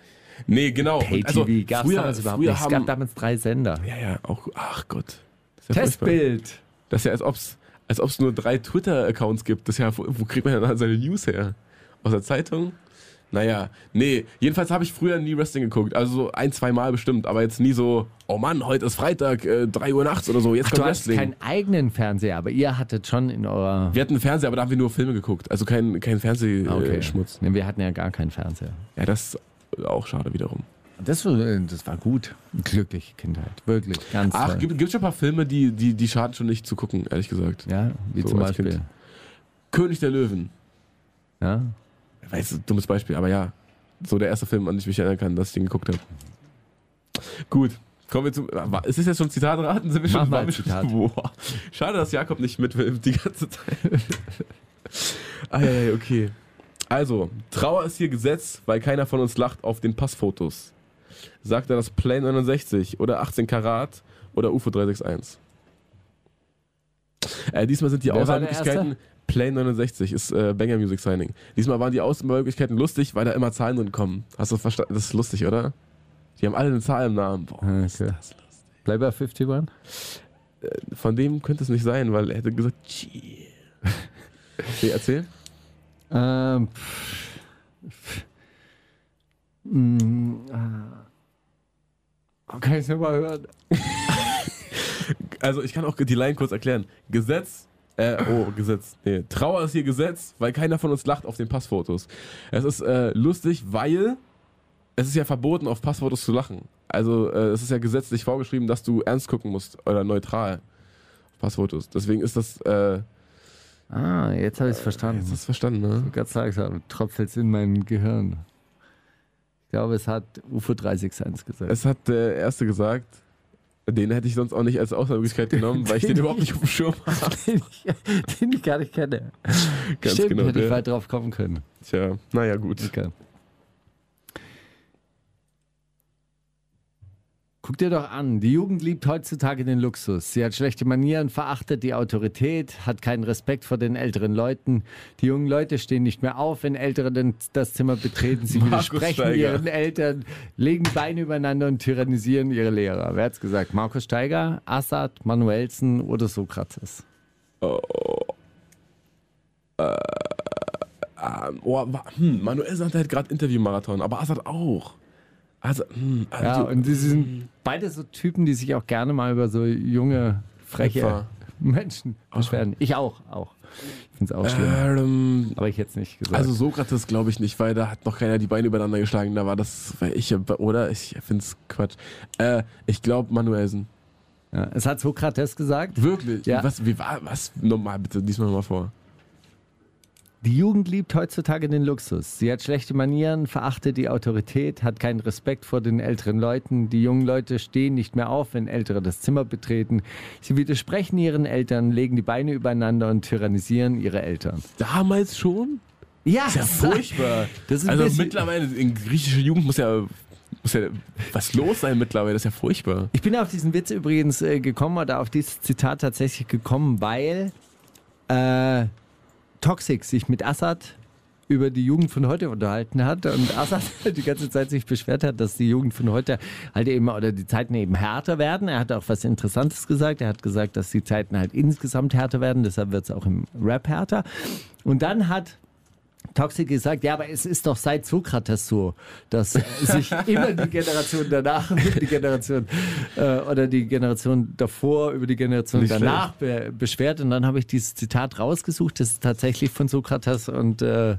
Nee, genau. Pay-TV also, gab es damals überhaupt nicht. Es haben, gab damals drei Sender. Ja, ja, auch, ach Gott. Das ist ja furchtbar. Testbild. Das ist ja, als ob es als nur drei Twitter-Accounts gibt. Das ist ja, wo, wo kriegt man dann seine News her? Aus der Zeitung? Naja, nee, jedenfalls habe ich früher nie Wrestling geguckt. Also so ein, zwei Mal bestimmt, aber jetzt nie so, oh Mann, heute ist Freitag, äh, 3 Uhr nachts oder so, jetzt Ach, kommt du Wrestling. keinen eigenen Fernseher, aber ihr hattet schon in eurer. wir hatten einen Fernseher, aber da haben wir nur Filme geguckt. Also kein, kein Fernsehschmutz. Nee, wir hatten ja gar keinen Fernseher. Ja, das ist auch schade wiederum. Das, war- das war gut. Glückliche Kindheit. Wirklich. Ganz Ach, toll. gibt, gibt schon ein paar Filme, die, die, die schaden schon nicht zu gucken, ehrlich gesagt. Ja, wie So zum Beispiel. Kind. König der Löwen. Ja. Weißt du, dummes Beispiel, aber ja. So der erste Film, an den ich mich erinnern kann, dass ich den geguckt habe. Gut. Kommen wir zum. wa- Ist es jetzt schon Zitatraten? Sind wir schon, mal schon- Zitat. <laughs> Boah. Schade, dass Jakob nicht mitfilmt die ganze Zeit. ah, ja, ja, okay. Also, Trauer ist hier Gesetz, weil keiner von uns lacht auf den Passfotos. Sagt er das Plane 69 oder 18 Karat oder UFO 361? Äh, diesmal sind die Wer Auswahlmöglichkeiten. Plane 69 ist äh, Banger Music Signing. Diesmal waren die Auswahlmöglichkeiten lustig, weil da immer Zahlen drin kommen. Hast du verstanden? Das ist lustig, oder? Die haben alle eine Zahl im Namen. Boah, ist Okay. das lustig. Bleib bei 51? Von dem könnte es nicht sein, weil er hätte gesagt, Chill. nee, <laughs> erzähl. Ähm. pff. Mm, ah. Kann ich es nochmal hören? <laughs> Also ich kann auch die Line kurz erklären. Gesetz, äh, oh, Gesetz, nee. Trauer ist hier Gesetz, weil keiner von uns lacht auf den Passfotos. Es ist äh, lustig, weil es ist ja verboten, auf Passfotos zu lachen. Also äh, es ist ja gesetzlich vorgeschrieben, dass du ernst gucken musst oder neutral auf Passfotos. Deswegen ist das, äh, Ah, jetzt habe ich es verstanden. jetzt hast du verstanden, ne? Ganz langsam tröpfelt es in mein Gehirn. Ich glaube, es hat UFO 361 gesagt. Es hat der Erste gesagt, den hätte ich sonst auch nicht als Auswahlmöglichkeit <laughs> genommen, weil ich den überhaupt nicht auf dem Schirm <laughs> habe. den, ich, den ich gar nicht kenne. Ganz Stimmt, genau, hätte ich weit drauf kommen können. Tja, naja, gut. Okay. Guck dir doch an, die Jugend liebt heutzutage den Luxus. Sie hat schlechte Manieren, verachtet die Autorität, hat keinen Respekt vor den älteren Leuten. Die jungen Leute stehen nicht mehr auf, wenn Ältere das Zimmer betreten. Sie Markus widersprechen Steiger. ihren Eltern, legen Beine übereinander und tyrannisieren ihre Lehrer. Wer hat's gesagt? Markus Steiger, Assad, Manuelsen oder Sokrates? Ähm, oh, hm, Manuel sagte halt gerade Interviewmarathon, aber Assad auch. Also, hm, also Ja, und die sind beide so Typen, die sich auch gerne mal über so junge, freche Etwa. Menschen beschweren. Ich auch, auch. Ich finde es auch schlimm. ähm, Aber ich jetzt nicht gesagt. also Sokrates glaube ich nicht, weil da hat noch keiner die Beine übereinander geschlagen. Da war das, weil ich, oder? Ich finde es Quatsch. Äh, ich glaube Manuelsen. ja, es hat Sokrates gesagt. Wirklich? Ja. Was, wie war, was? Nochmal bitte, diesmal mal vor. Die Jugend liebt heutzutage den Luxus. Sie hat schlechte Manieren, verachtet die Autorität, hat keinen Respekt vor den älteren Leuten. Die jungen Leute stehen nicht mehr auf, wenn Ältere das Zimmer betreten. Sie widersprechen ihren Eltern, legen die Beine übereinander und tyrannisieren ihre Eltern. Damals schon? Ja, Ist ja <laughs> furchtbar. Das ist also mittlerweile, in griechischer Jugend muss ja, muss ja was los sein mittlerweile. Das ist ja furchtbar. Ich bin auf diesen Witz übrigens äh, gekommen oder auf dieses Zitat tatsächlich gekommen, weil äh, Toxic sich mit Assad über die Jugend von heute unterhalten hat und Assad <laughs> die ganze Zeit sich beschwert hat, dass die Jugend von heute halt eben oder die Zeiten eben härter werden. Er hat auch was Interessantes gesagt. Er hat gesagt, dass die Zeiten halt insgesamt härter werden, deshalb wird es auch im Rap härter. Und dann hat Toxic gesagt, ja, aber es ist doch seit Sokrates so, dass <laughs> sich immer die Generation danach über <laughs> die Generation äh, oder die Generation davor über die Generation Nicht danach be beschwert. Und dann habe ich dieses Zitat rausgesucht, das ist tatsächlich von Sokrates und äh,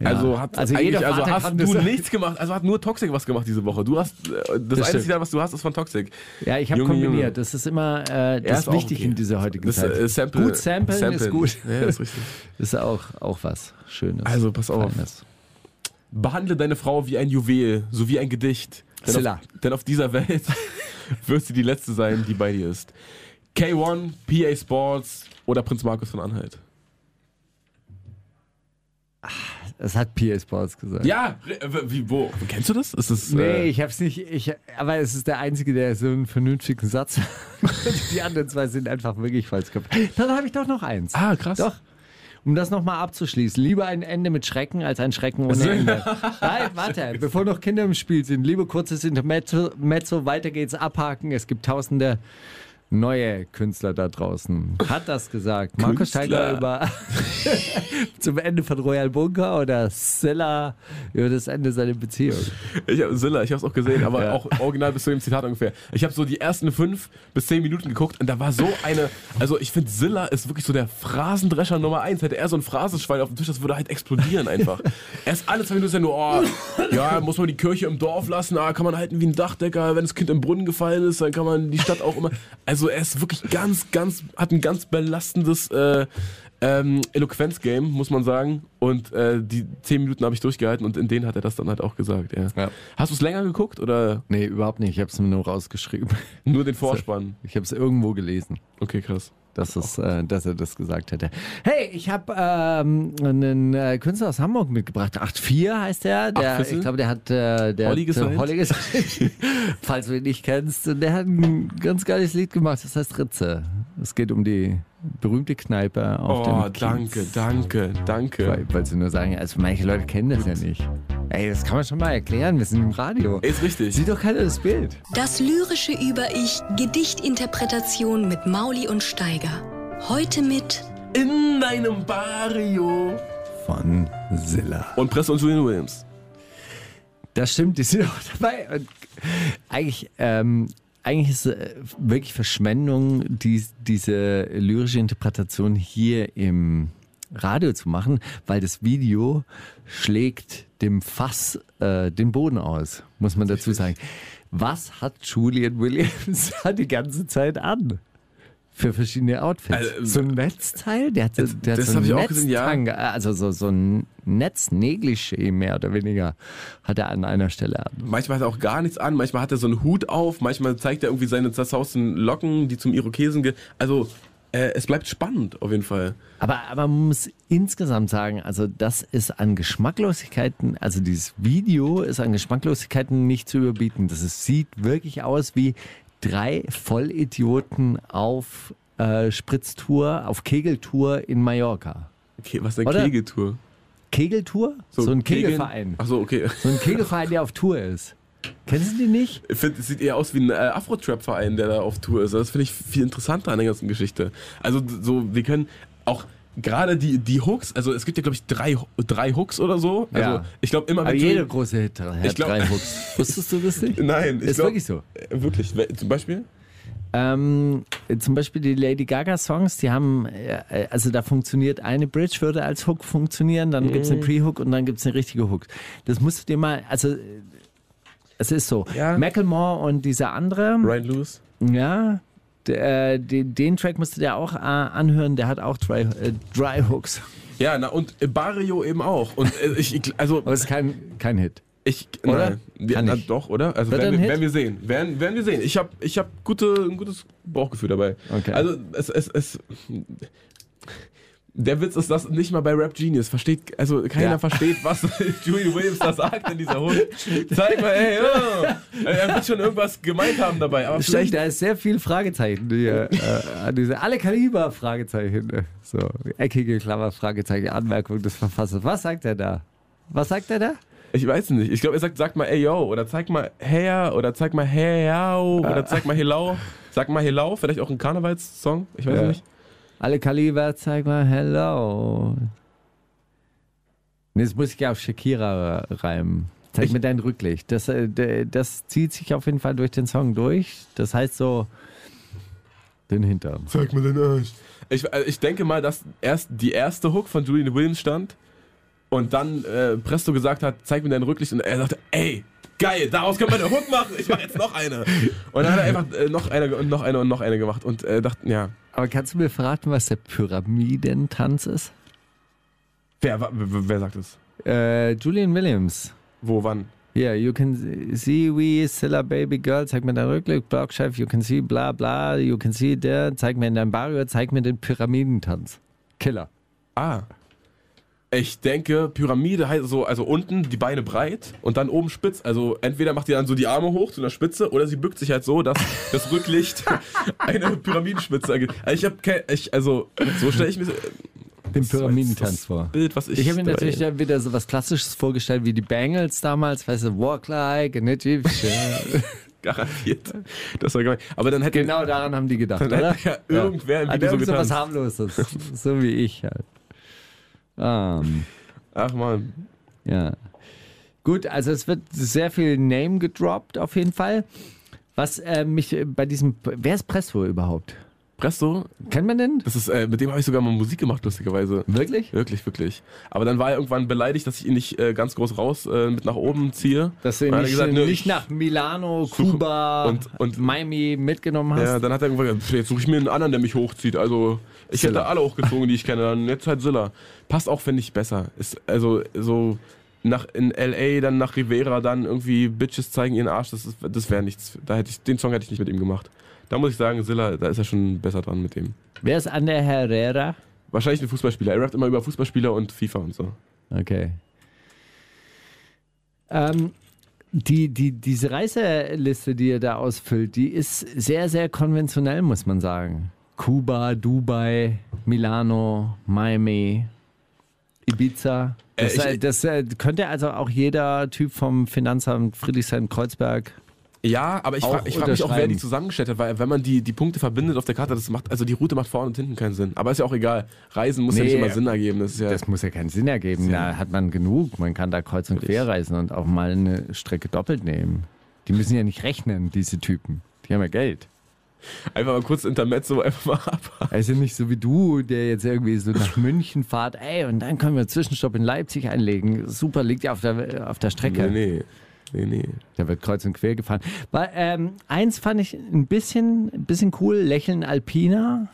ja. Also hat also eigentlich, also hast du das- nichts gemacht, also hat nur Toxic was gemacht diese Woche. Du hast äh, das, einzige stimmt. Zitat, was du hast, ist von Toxic. Ja, ich habe kombiniert. Junge. Das ist immer äh, Ja, das ist auch wichtig okay. in dieser heutigen Das Zeit. äh, Sample, gut samplen, ist gut. Ja, ist richtig. <laughs> ist auch, auch was Schönes. Also pass auf. Feines. Behandle deine Frau wie ein Juwel, so wie ein Gedicht. Denn auf, denn auf dieser Welt <laughs> wird sie die letzte sein, die bei dir ist. K1, PA Sports oder Prinz Markus von Anhalt. Das hat P.A. Sports gesagt. Ja, wie, wo? Kennst du das? Ist das Nee, äh, ich hab's nicht. Ich, aber es ist der Einzige, der so einen vernünftigen Satz hat. <laughs> Die anderen zwei sind einfach wirklich falsch gemacht. Dann habe ich doch noch eins. Ah, krass. Doch. Um das nochmal abzuschließen. Lieber ein Ende mit Schrecken als ein Schrecken ohne Ende. <laughs> Nein, warte. Bevor noch Kinder im Spiel sind. Lieber kurzes Intermezzo, Mezzo, weiter geht's, abhaken. Es gibt tausende neue Künstler da draußen hat das gesagt. Marco Künstler. Über <laughs> zum Ende von Royal Bunker oder Silla über das Ende seiner Beziehung. Ich hab, Silla, ich habe es auch gesehen, aber <laughs> Ja. auch original bis zu dem Zitat ungefähr. Ich habe so die ersten fünf bis zehn Minuten geguckt und da war so eine, also ich finde Silla ist wirklich so der Phrasendrescher Nummer eins. Hätte er so ein Phrasenschwein auf dem Tisch, das würde halt explodieren einfach. <laughs> Erst alle zwei Minuten ist er nur, oh, ja, muss man die Kirche im Dorf lassen, ah, kann man halten wie ein Dachdecker, wenn das Kind im Brunnen gefallen ist, dann kann man die Stadt auch immer. Also er ist wirklich ganz, ganz, hat ein ganz belastendes äh, ähm, Eloquenz-Game, muss man sagen. Und äh, die zehn Minuten habe ich durchgehalten und in denen hat er das dann halt auch gesagt. Ja. Ja. Hast du es länger geguckt oder Nee, überhaupt nicht. Ich habe es mir nur rausgeschrieben. nur den <laughs> Vorspann? Ich habe es irgendwo gelesen. Okay, krass. Dass, es, äh, dass er das gesagt hätte. Hey, ich habe ähm, einen äh, Künstler aus Hamburg mitgebracht. 8-4 heißt der. der ich glaube, der hat äh, der Holly äh, gesigned. <laughs> Falls du ihn nicht kennst. Und Der hat ein ganz geiles Lied gemacht. Das heißt Ritze. Es geht um die berühmte Kneipe auf Oh, dem Kiez. danke, danke, danke. Weil, weil sie nur sagen, also manche Leute kennen das ja nicht. Ey, das kann man schon mal erklären. Wir sind im Radio. Ist richtig. Sieht doch keiner das Bild. Das lyrische Über-Ich, Gedichtinterpretation mit Mauli und Steiger. Heute mit In deinem Barrio. Von Silla. Und Presse und Julian Williams. Das stimmt, die sind auch dabei. Und eigentlich, ähm, eigentlich ist äh, wirklich Verschwendung, dies, diese lyrische Interpretation hier im Radio zu machen, weil das Video schlägt dem Fass äh, den Boden aus, muss man dazu sagen. Was hat Julian Williams <laughs> die ganze Zeit an? Für verschiedene Outfits. Also, so ein Netzteil? Der hat, so- der hat das so hab ein auch gesehen, ja. Also so, so ein Netznegligé mehr oder weniger hat er an einer Stelle an. Manchmal hat er auch gar nichts an, manchmal hat er so einen Hut auf, manchmal zeigt er irgendwie seine zerzausten Locken, die zum Irokesen ge Also, äh, es bleibt spannend auf jeden Fall. Aber, aber man muss insgesamt sagen, also das ist an Geschmacklosigkeiten, also dieses Video ist an Geschmacklosigkeiten nicht zu überbieten. Das ist, sieht wirklich aus wie drei Vollidioten auf äh, Spritztour, auf Kegeltour in Mallorca. Okay, was ist eine Oder? Kegeltour? Kegeltour? So, ein Kegeln? Kegelverein. Ach so, okay. So ein Kegelverein, der auf Tour ist. Kennst du die nicht? Ich finde, es sieht eher aus wie ein äh, Afro-Trap-Verein, der da auf Tour ist. Das finde ich viel interessanter an der ganzen Geschichte. Also, so, wir können auch gerade die, die Hooks, also es gibt ja, glaube ich, drei, drei Hooks oder so. Also, Ja. ich glaube immer, Aber jeder Julian- große Hit hat Ich glaub- drei Hooks. Wusstest du das nicht? <laughs> Nein, Ist glaub- wirklich so. Äh, Wirklich. Zum Beispiel? Ähm, zum Beispiel die Lady Gaga Songs, die haben, äh, also da funktioniert eine Bridge, würde als Hook funktionieren, dann gibt's eine Pre-Hook und dann gibt's eine richtige Hook. Das musst du dir mal, also äh, es ist so, Ja. Macklemore und dieser andere, Ryan Lewis? ja, äh, den, den Track musst du dir auch äh, anhören, der hat auch Dry, äh, dry Hooks. Ja, na, und Barrio eben auch. Und äh, ich, ich, also, Aber es ist kein, kein Hit. ich, Oder? nein. Kann na, nicht. doch, oder? Also, er werden wir, werden wir sehen. Werden, werden wir sehen. Ich habe ich hab gute, ein gutes Bauchgefühl dabei. Okay. Also, es, es, es, der Witz ist, dass nicht mal bei Rap Genius versteht, also keiner Ja. versteht, was <laughs> Julian Williams da sagt in dieser Hund. <laughs> Zeig mal, ey, oh. er wird schon irgendwas gemeint haben dabei, aber vielleicht da ist sehr viel Fragezeichen hier. äh, diese, alle Kaliber Fragezeichen. äh, So, eckige Klammer, Fragezeichen, Anmerkung des Verfassers. Was sagt er da? Was sagt er da? Ich weiß nicht. Ich glaube, er sagt, sag mal ey yo oder zeig mal her oder zeig mal hey yo oder zeig mal helau. Sag mal helau, vielleicht auch ein Karnevalssong, ich weiß Ja. nicht. Alle Kaliber, zeig mal Hello. Das muss ich ja auf Shakira reimen. Zeig Ich- mir dein Rücklicht. Das, äh, das zieht sich auf jeden Fall durch den Song durch. Das heißt so, den Hintern. Zeig mir den Arsch. Ich, äh, ich denke mal, dass erst die erste Hook von Julian Williams stand und dann äh, Presto gesagt hat, zeig mir dein Rücklicht und er sagte, ey, geil, daraus können wir eine Hook machen, ich mache jetzt noch eine. Und dann hat er einfach äh, noch eine und noch eine und noch eine gemacht und äh, dachte, ja, Aber kannst du mir verraten, was der Pyramidentanz ist? wer, wer, wer sagt das? Äh, Julian Williams. Wo, wann? Yeah, you can see we Silla Baby Girl, zeig mir dein Rückblick, Blockchef, you can see bla bla, you can see der, zeig mir in dein Barrio, zeig mir den Pyramidentanz. Killer. Ah. Ich denke, Pyramide heißt so, also unten die Beine breit und dann oben spitz. Also entweder macht die dann so die Arme hoch zu einer Spitze oder sie bückt sich halt so, dass <laughs> das Rücklicht eine Pyramidenspitze ergibt. Also ich habe kein, ich, also so stelle ich mir Den das war Pyramidentanz vor. Bild, was ich. Ich habe mir natürlich dann wieder so was Klassisches vorgestellt wie die Bangles damals, weißt du, Walk like an Egyptian. <laughs> Garantiert. Das war gemein. Aber dann hätte Genau daran haben die gedacht, Dann oder? hätte ja irgendwer im Hat Video so so was harmloses, so wie ich halt. Ähm, Ach man. ja. Gut, also es wird sehr viel Name gedroppt auf jeden Fall. Was äh, mich bei diesem, wer ist Presto überhaupt? Presto, Kennt man den? das ist, äh, mit dem habe ich sogar mal Musik gemacht, lustigerweise. Wirklich? Wirklich, wirklich. Aber dann war er irgendwann beleidigt, dass ich ihn nicht äh, ganz groß raus äh, mit nach oben ziehe. Dass du ihn er nicht, gesagt, nicht ich- nach Milano, Kuba und- und- Miami mitgenommen hast? Ja, dann hat er irgendwann gesagt, "Pff, jetzt suche ich mir einen anderen, der mich hochzieht. Also ich Silla. hätte alle hochgezogen, die ich kenne. Dann jetzt halt Silla. Passt auch, finde ich, besser. Ist, also so nach, in L.A., dann nach Rivera, dann irgendwie Bitches zeigen ihren Arsch, das, ist- das wäre nichts. Da hätte ich, den Song hätte ich nicht mit ihm gemacht. Da muss ich sagen, Silla, da ist er schon besser dran mit dem. Wer ist Ander Herrera? Wahrscheinlich ein Fußballspieler. Er rappt immer über Fußballspieler und FIFA und so. Okay. Ähm, die, die, diese Reiseliste, die ihr da ausfüllt, die ist sehr, sehr konventionell, muss man sagen. Kuba, Dubai, Milano, Miami, Ibiza. Das, Äh, ich- äh, das äh, könnte also auch jeder Typ vom Finanzamt Friedrichshain-Kreuzberg. Ja, aber ich frage frag mich auch, wer die zusammengestellt hat, weil wenn man die, die Punkte verbindet auf der Karte, das macht, also die Route macht vorne und hinten keinen Sinn. Aber ist ja auch egal. Reisen muss ja Nee, nicht immer Sinn ergeben. Das ja, Das muss ja keinen Sinn ergeben. Da hat man genug. Man kann da kreuz und quer reisen und auch mal eine Strecke doppelt nehmen. Die müssen ja nicht rechnen, diese Typen. Die haben ja Geld. einfach mal kurz Intermezzo einfach mal <laughs> ab. Also nicht so wie du, der jetzt irgendwie so nach München fahrt, ey, und dann können wir einen Zwischenstopp in Leipzig einlegen. Super, liegt ja auf der, auf der Strecke. Nee, nee. Nee, nee. Da wird kreuz und quer gefahren. Weil, ähm, eins fand ich ein bisschen, ein bisschen cool, Lächeln Alpina,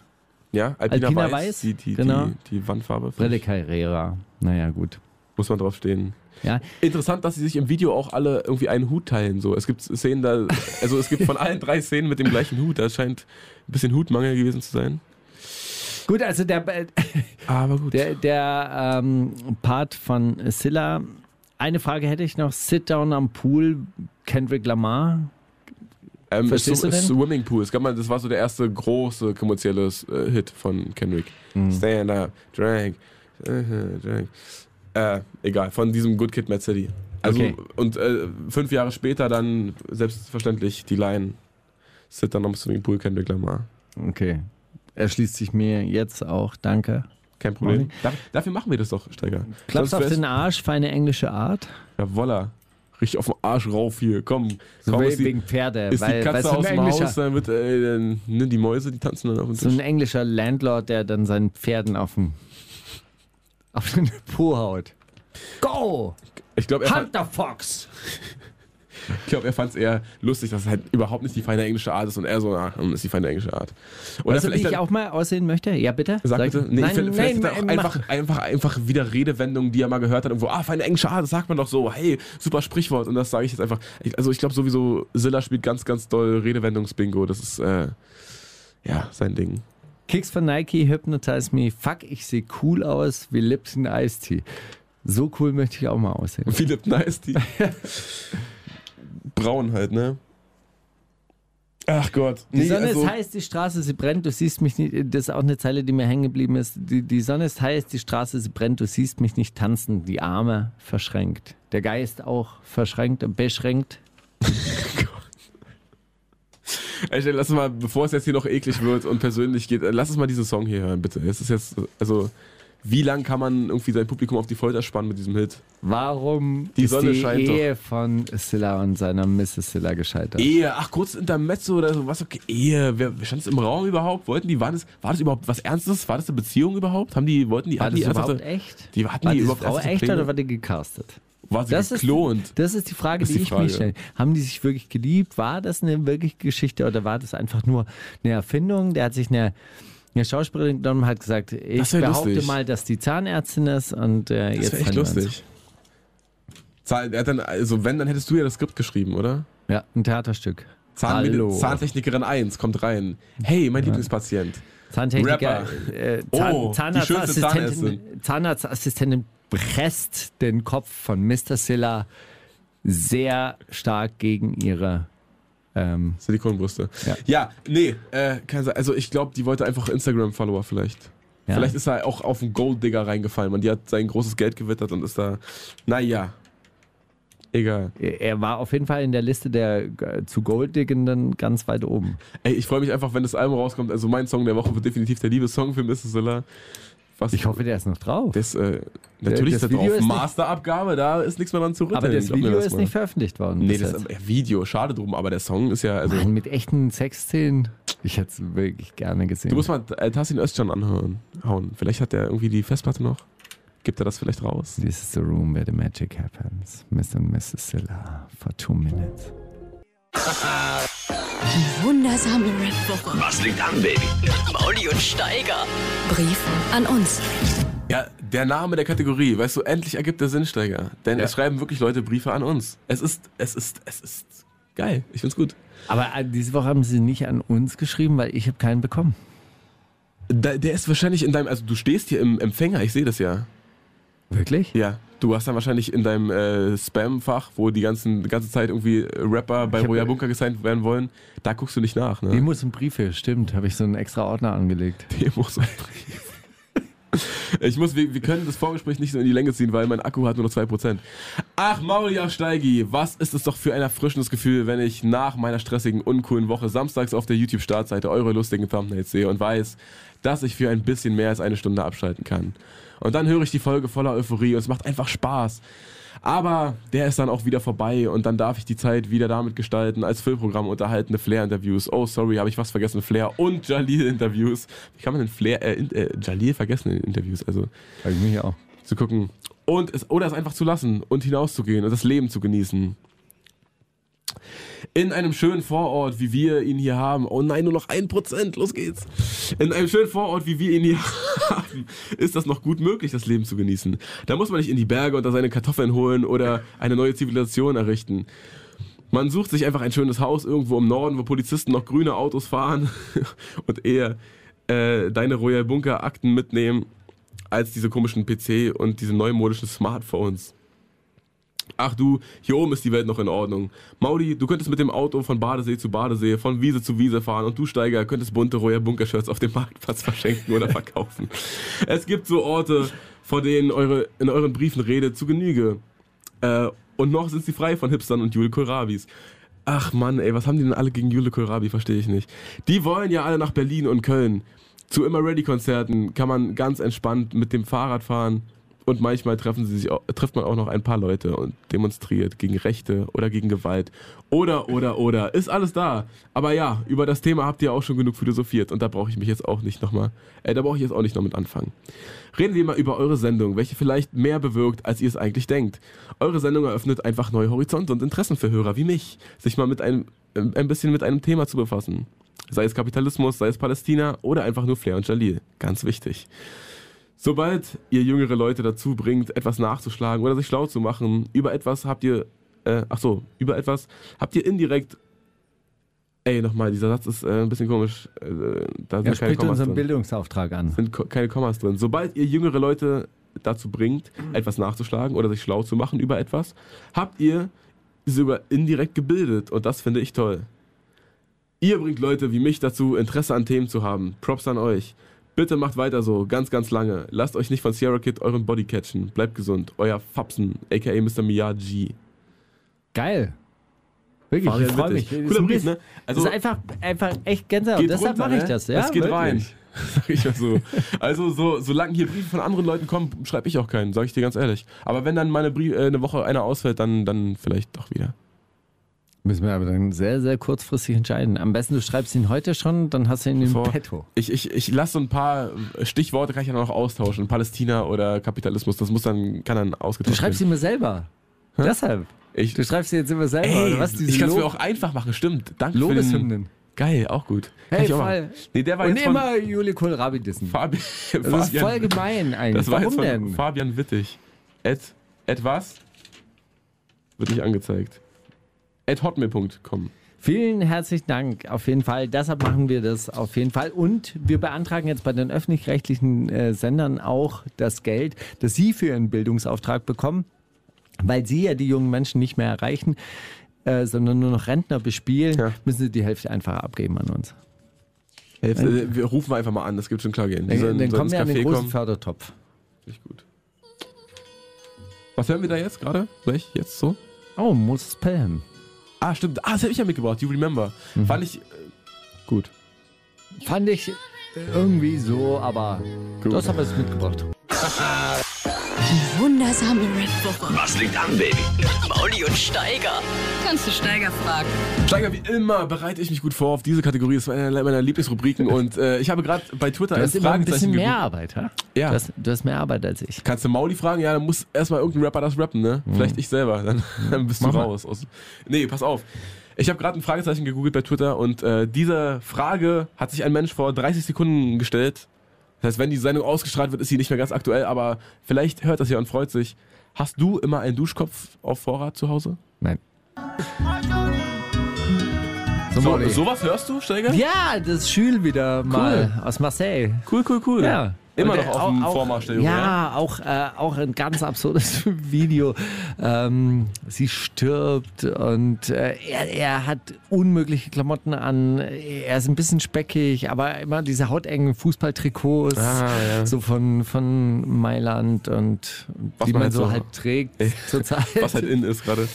Ja, Alpina, Alpina Weiß, Weiß, die, die, genau. die, die Wandfarbe. Brille Carrera. Naja, gut. Muss man drauf stehen. Ja, Interessant, dass sie sich im Video auch alle irgendwie einen Hut teilen. So. Es gibt Szenen da, also es gibt von allen drei Szenen mit dem gleichen Hut. Das scheint ein bisschen Hutmangel gewesen zu sein. gut, also der, Aber gut. der, der ähm, Part von Silla. Eine Frage hätte ich noch. Sit down am Pool, Kendrick Lamar. ähm, verstehst du den? Swimming Pool. Das war so der erste große kommerzielle äh, Hit von Kendrick. Mhm. Stand up, drink, <laughs> drink. Äh, egal, von diesem Good Kid, Mad City. Also, Okay. und äh, fünf Jahre später dann selbstverständlich die Line Sit down am Swimming Pool, Kendrick Lamar. Okay. Erschließt sich mir jetzt auch. Danke. Kein Problem. Dafür, dafür machen wir das doch, Steiger. Klappst Sonst auf den Arsch für eine englische Art? Ja, voila. Richtig auf den Arsch rauf hier. Komm. So komm ist die, wegen Pferde. ist weil, die Katze aus dem Haus, dann wird äh, dann, ne, die Mäuse, die tanzen dann auf dem so ein Tisch. englischer Landlord, der dann seinen Pferden auf den, auf <laughs> den Po haut. Go! Ich glaube, er, fand- Hunter Fox! Ich glaub, er fand es eher lustig, dass es halt überhaupt nicht die feine englische Art ist und er so, ah, das ist die feine englische Art. Oder wie vielleicht ich dann, auch mal aussehen möchte? Ja, bitte? Sag bitte. Nee, nein, vielleicht nein, auch nein, einfach, einfach, einfach wieder Redewendungen, die er mal gehört hat, irgendwo, ah, feine englische Art, das sagt man doch so, hey, super Sprichwort. Und das sage ich jetzt einfach. Also ich glaube sowieso, Silla spielt ganz, ganz doll Redewendungsbingo. Das ist, äh, ja, sein Ding. Kicks von Nike, Hypnotize Me. Fuck, ich sehe cool aus wie Lipton Ice Tea. So cool möchte ich auch mal aussehen. Philipp Nice, die <laughs> braun halt, ne? Ach Gott. Die Nee, Sonne also- ist heiß, die Straße, sie brennt, du siehst mich nicht. Das ist auch eine Zeile, die mir hängen geblieben ist. Die, die Sonne ist heiß, die Straße, sie brennt, du siehst mich nicht tanzen, die Arme verschränkt. Der Geist auch verschränkt und beschränkt. <laughs> Ey, Stell, lass uns mal, bevor es jetzt hier noch eklig wird und persönlich geht, lass uns mal diesen Song hier hören, bitte. Es ist jetzt, also, wie lang kann man irgendwie sein Publikum auf die Folter spannen mit diesem Hit? Warum Die ist Sonne die scheint doch. Ehe von Scylla und seiner Mrs. Scylla gescheitert? Ehe, ach, kurz Intermezzo oder so, was, okay, Ehe, wer, stand es im Raum überhaupt? Wollten die, war das, war das überhaupt was Ernstes? War das eine Beziehung überhaupt? Haben die, wollten die, War hatten das die überhaupt ernsthafte- echt? Die hatten War die die überhaupt Frau echt Pläne? oder war die gecastet? War sie Das ist, geklont? das ist die Frage, Ist die, die ich Frage. mich stelle. Haben die sich wirklich geliebt? War das eine wirkliche Geschichte oder war das einfach nur eine Erfindung? Der hat sich eine, eine Schauspielerin genommen und hat gesagt, ich Das behaupte lustig. mal, dass die Zahnärztin ist und äh, Das jetzt wäre echt lustig. Er hat dann, also wenn, dann hättest du ja das Skript geschrieben, oder? Ja, ein Theaterstück. Zahn Hallo. Zahntechnikerin 1 kommt rein. Hey, mein Lieblingspatient. Zahntechniker, Rapper. äh, Zahn, Oh, Zahnarztassistentin, Zahnarztassistentin presst den Kopf von Mr. Silla sehr stark gegen ihre. Ähm, Silikonbrüste. Ja. Ja, nee, äh, also ich glaube, die wollte einfach Instagram-Follower vielleicht. Ja. Vielleicht ist er auch auf einen Golddigger reingefallen, man. Die hat sein großes Geld gewittert und ist da, naja. Egal. Er war auf jeden Fall in der Liste der äh, zu Golddiggenden ganz weit oben. Ey, ich freue mich einfach, wenn das Album rauskommt. Also mein Song der Woche wird definitiv der Liebessong für Mrs. Zilla. Was Ich hoffe, der ist noch drauf. Das, äh, natürlich das ist das Video drauf. ist Masterabgabe, da ist nichts mehr dran zu rütteln. Aber das Video das ist mal. nicht veröffentlicht worden. Nee, das ist ein Video, schade drum, aber der Song ist ja, also. Nein, mit echten Sexszenen. Ich hätte es wirklich gerne gesehen. Du musst mal äh, Tassin Özcan anhören. Hauen. Vielleicht hat er irgendwie die Festplatte noch. Gibt er das vielleicht raus? This is the room where the magic happens. Mr. and Mrs. Silla for two minutes. Die wundersame Red Woche. Was liegt an, Baby? Mauli und Steiger. Brief an uns. Ja, der Name der Kategorie, weißt du, endlich ergibt der Sinnsteiger. Denn es schreiben wirklich Leute Briefe an uns. Es ist, es ist, es ist geil. Ich find's gut. Aber äh, diese Woche haben sie nicht an uns geschrieben, weil ich habe keinen bekommen. Da, der ist wahrscheinlich in deinem, also du stehst hier im Empfänger, ich sehe das ja. Wirklich? Ja, du hast dann wahrscheinlich in deinem äh, Spam-Fach, wo die, ganzen, ganze Zeit irgendwie Rapper bei Royal Bunker gesigned werden wollen, da guckst du nicht nach, ne? Demos und Briefe, stimmt. Habe ich so einen extra Ordner angelegt. Demos und Briefe. Ich muss, wir, wir können das Vorgespräch nicht so in die Länge ziehen, weil mein Akku hat nur noch 2%. Ach, Maria Steigi, was ist es doch für ein erfrischendes Gefühl, wenn ich nach meiner stressigen, uncoolen Woche samstags auf der YouTube-Startseite eure lustigen Thumbnails sehe und weiß, dass ich für ein bisschen mehr als eine Stunde abschalten kann. Und dann höre ich die Folge voller Euphorie und es macht einfach Spaß. Aber der ist dann auch wieder vorbei und dann darf ich die Zeit wieder damit gestalten, als Füllprogramm unterhaltene Flair-Interviews. Oh, sorry, habe ich was vergessen? Flair und Jalil-Interviews. Wie kann man denn Flair, äh, äh, Jalil vergessen in Interviews? Also Habe ich mich auch. zu gucken. Und es, oder es einfach zu lassen und hinauszugehen und das Leben zu genießen. In einem schönen Vorort, wie wir ihn hier haben. Oh nein, nur noch ein Prozent, los geht's. In einem schönen Vorort, wie wir ihn hier <laughs> haben, ist das noch gut möglich, das Leben zu genießen. Da muss man nicht in die Berge unter seine Kartoffeln holen oder eine neue Zivilisation errichten. Man sucht sich einfach ein schönes Haus irgendwo im Norden, wo Polizisten noch grüne Autos fahren <laughs> und eher äh, deine Royal Bunker Akten mitnehmen als diese komischen PC und diese neumodischen Smartphones. Ach du, hier oben ist die Welt noch in Ordnung. Maudi, du könntest mit dem Auto von Badesee zu Badesee, von Wiese zu Wiese fahren und du Steiger könntest bunte Royal Bunker Shirts auf dem Marktplatz <laughs> verschenken oder verkaufen. Es gibt so Orte, vor denen eure, in euren Briefen redet, zu Genüge. Äh, und noch sind sie frei von Hipstern und Jule Kohlrabis. Ach Mann, ey, was haben die denn alle gegen Jule Kohlrabi? Verstehe ich nicht. Die wollen ja alle nach Berlin und Köln. Zu Immer Ready Konzerten kann man ganz entspannt mit dem Fahrrad fahren und manchmal treffen sie sich, trifft man auch noch ein paar Leute und demonstriert gegen Rechte oder gegen Gewalt. Oder, oder, oder. Ist alles da. Aber ja, über das Thema habt ihr auch schon genug philosophiert und da brauche ich mich jetzt auch nicht nochmal, äh, da brauche ich jetzt auch nicht noch mit anfangen. Reden wir mal über eure Sendung, welche vielleicht mehr bewirkt, als ihr es eigentlich denkt. Eure Sendung eröffnet einfach neue Horizonte und Interessen für Hörer wie mich, sich mal mit einem, äh, ein bisschen mit einem Thema zu befassen. Sei es Kapitalismus, sei es Palästina oder einfach nur Flair und Jalil. Ganz wichtig. Sobald ihr jüngere Leute dazu bringt, etwas nachzuschlagen oder sich schlau zu machen, über etwas habt ihr, äh, ach so, über etwas habt ihr indirekt, ey, nochmal, dieser Satz ist äh, ein bisschen komisch, äh, da sind Er keine spricht Kommas unseren drin Bildungsauftrag an. sind ko- keine Kommas drin. Sobald ihr jüngere Leute dazu bringt, etwas nachzuschlagen oder sich schlau zu machen über etwas, habt ihr sie sogar indirekt gebildet und das finde ich toll. Ihr bringt Leute wie mich dazu, Interesse an Themen zu haben. Props an euch. Bitte macht weiter so, ganz, ganz lange. Lasst euch nicht von Sierra Kid euren Body catchen. Bleibt gesund. Euer Fapsen, aka Mr. Miyagi. Geil. Wirklich, Fabian ich freue mich. Das Cooler Brief, ne? Also das ist einfach, einfach echt Gänsehaut. Deshalb mache ich ne? das. Ja, es geht wirklich. rein. <laughs> Sag ich mal so. Also, so, solange hier Briefe von anderen Leuten kommen, schreibe ich auch keinen, sage ich dir ganz ehrlich. Aber wenn dann mal eine, Brie äh, eine Woche einer ausfällt, dann, dann vielleicht doch wieder. Müssen wir aber dann sehr, sehr kurzfristig entscheiden. Am besten du schreibst ihn heute schon, dann hast du ihn im Bevor- Petto. Ich, ich, ich lasse so ein paar Stichworte, kann ich ja noch austauschen. Palästina oder Kapitalismus, das muss dann, kann dann Du ausgetauscht schreibst werden. ihn mir selber. Deshalb. Ich, Du schreibst ihn jetzt immer selber. ey, oder was? Diese ich kann es mir auch einfach machen, stimmt. Danke für den, Lobeshymnen. Geil, auch gut. Hey, ich auch machen. Nee, der war Und jetzt von immer Juli Kohlrabi dissen. Fabi, Das ist voll gemein eigentlich. Das war Warum jetzt von denn? Fabian Wittig. At, at was? Wird nicht angezeigt. At hotmail.com. Vielen herzlichen Dank, auf jeden Fall. Deshalb machen wir das auf jeden Fall. Und wir beantragen jetzt bei den öffentlich-rechtlichen äh, Sendern auch das Geld, das sie für ihren Bildungsauftrag bekommen, weil sie ja die jungen Menschen nicht mehr erreichen, äh, sondern nur noch Rentner bespielen, Ja. müssen sie die Hälfte einfach abgeben an uns. Hälfte, wir rufen einfach mal an, das gibt schon klar gehen. Dann, sollen- dann kommen wir an den großen kommen. Fördertopf. Richtig gut. Was hören wir da jetzt gerade? Welch? Jetzt so? Oh, Moses Pelham. Ah, stimmt. Ah, das habe ich ja mitgebracht. You Remember. Mhm. Fand ich äh, Gut. Fand ich irgendwie so, aber das haben wir jetzt mitgebracht. <laughs> Die wundersame Red Booker. Was liegt an, Baby? Mauli und Steiger. Kannst du Steiger fragen? Steiger, wie immer bereite ich mich gut vor auf diese Kategorie. Das ist eine meiner Lieblingsrubriken und äh, ich habe gerade bei Twitter Du ein hast immer ein bisschen Fragezeichen mehr. Arbeit, ha? Ja. Du hast, du hast mehr Arbeit als ich. Kannst du Mauli fragen? Ja, dann muss erstmal irgendein Rapper das rappen, ne? Vielleicht ich selber. Dann, <laughs> dann bist du Mach mal. raus. Aus, nee, pass auf. Ich habe gerade ein Fragezeichen gegoogelt bei Twitter und äh, diese Frage hat sich ein Mensch vor 30 Sekunden gestellt. Das heißt, wenn die Sendung ausgestrahlt wird, ist sie nicht mehr ganz aktuell, aber vielleicht hört das ja und freut sich. Hast du immer einen Duschkopf auf Vorrat zu Hause? Nein. So, sowas hörst du, Steiger? Ja, das Jules wieder mal aus Marseille. Cool, cool, cool. Ja. Immer noch auf dem Vormarsch der Ja, Jugend, auch, äh, auch ein ganz absurdes <laughs> Video. Ähm, sie stirbt und äh, er, er hat unmögliche Klamotten an. Er ist ein bisschen speckig, aber immer diese hautengen Fußballtrikots, Ah, ja. so von, von Mailand und Was die man man so so- halt trägt zurzeit. Was halt in ist gerade.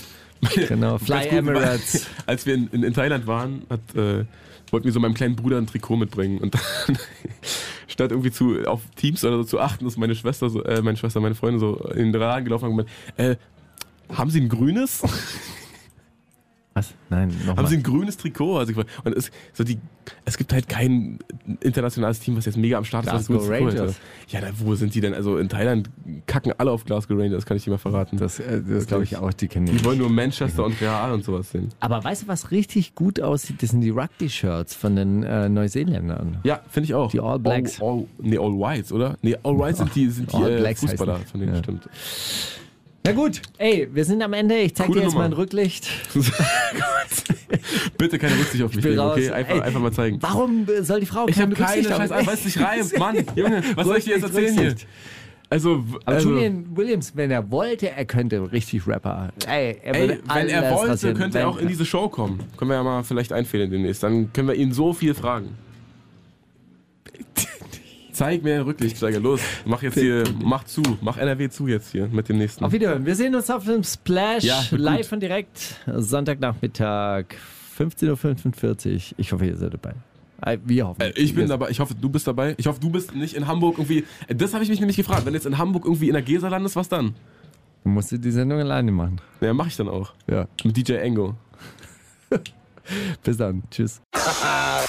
Genau, Fly gut, Emirates. Als wir in, in, in Thailand waren, hat, äh, wollten wir so meinem kleinen Bruder ein Trikot mitbringen. Und dann <laughs> statt irgendwie zu, auf Teams oder so zu achten, ist meine Schwester, so, äh, meine Schwester, meine Freundin so in den Laden gelaufen und gemeint, äh, haben Sie ein grünes? Was? Nein, Haben nochmal. Sie ein grünes Trikot? Also, und es, so die, es gibt halt kein internationales Team, was jetzt mega am Start ist. was Glasgow Trikot Rangers. hat. Ja, na, wo sind die denn? Also in Thailand kacken alle auf Glasgow Rangers, kann ich dir mal verraten. Das, äh, das glaube ich auch, die kennen die wollen nur Manchester und Real und sowas sehen. Aber weißt du, was richtig gut aussieht? Das sind die Rugby-Shirts von den äh, Neuseeländern. Ja, finde ich auch. Die All Blacks. All, all, nee, All Whites, oder? Nee, All Whites sind die, sind die All äh, Blacks Fußballer von denen, Ja. stimmt. Na gut, ey, wir sind am Ende. Ich zeig Coole dir jetzt Nummer. mal ein Rücklicht. <laughs> Bitte keine Rücksicht auf mich nehmen, raus. okay? Einfach, Ey, einfach mal zeigen. Warum äh, soll die Frau Ich habe keine Rücksicht Scheiße, haben? weil es nicht reimt. Mann, Junge, was soll ich dir jetzt Rücksicht, erzählen hier? Rücksicht. Also, Aber also Julian Williams, wenn er wollte, er könnte richtig Rapper. Ey, er ey, wenn er wollte, rasieren. könnte er Wenn- auch in diese Show kommen. Können wir ja mal vielleicht einfädeln demnächst. Dann können wir ihn so viel fragen. <laughs> Zeig mir ein Rücklicht, Steiger. Los, mach jetzt hier, mach zu. Mach NRW zu jetzt hier mit dem nächsten. Auf Wiederhören. Wir sehen uns auf dem Splash Ja, live gut. und direkt Sonntagnachmittag 15.45 Uhr. Ich hoffe, ihr seid dabei. Äh, Wir hoffen. Äh, Ich bin dabei. Ich hoffe, du bist dabei. Ich hoffe, du bist nicht in Hamburg irgendwie. Äh, Das habe ich mich nämlich gefragt. Wenn du jetzt in Hamburg irgendwie in der Gesa landest, was dann? Du musst die Sendung alleine machen. Ja, mache ich dann auch. Ja. Mit DJ Engo. <laughs> Bis dann. Tschüss. <laughs>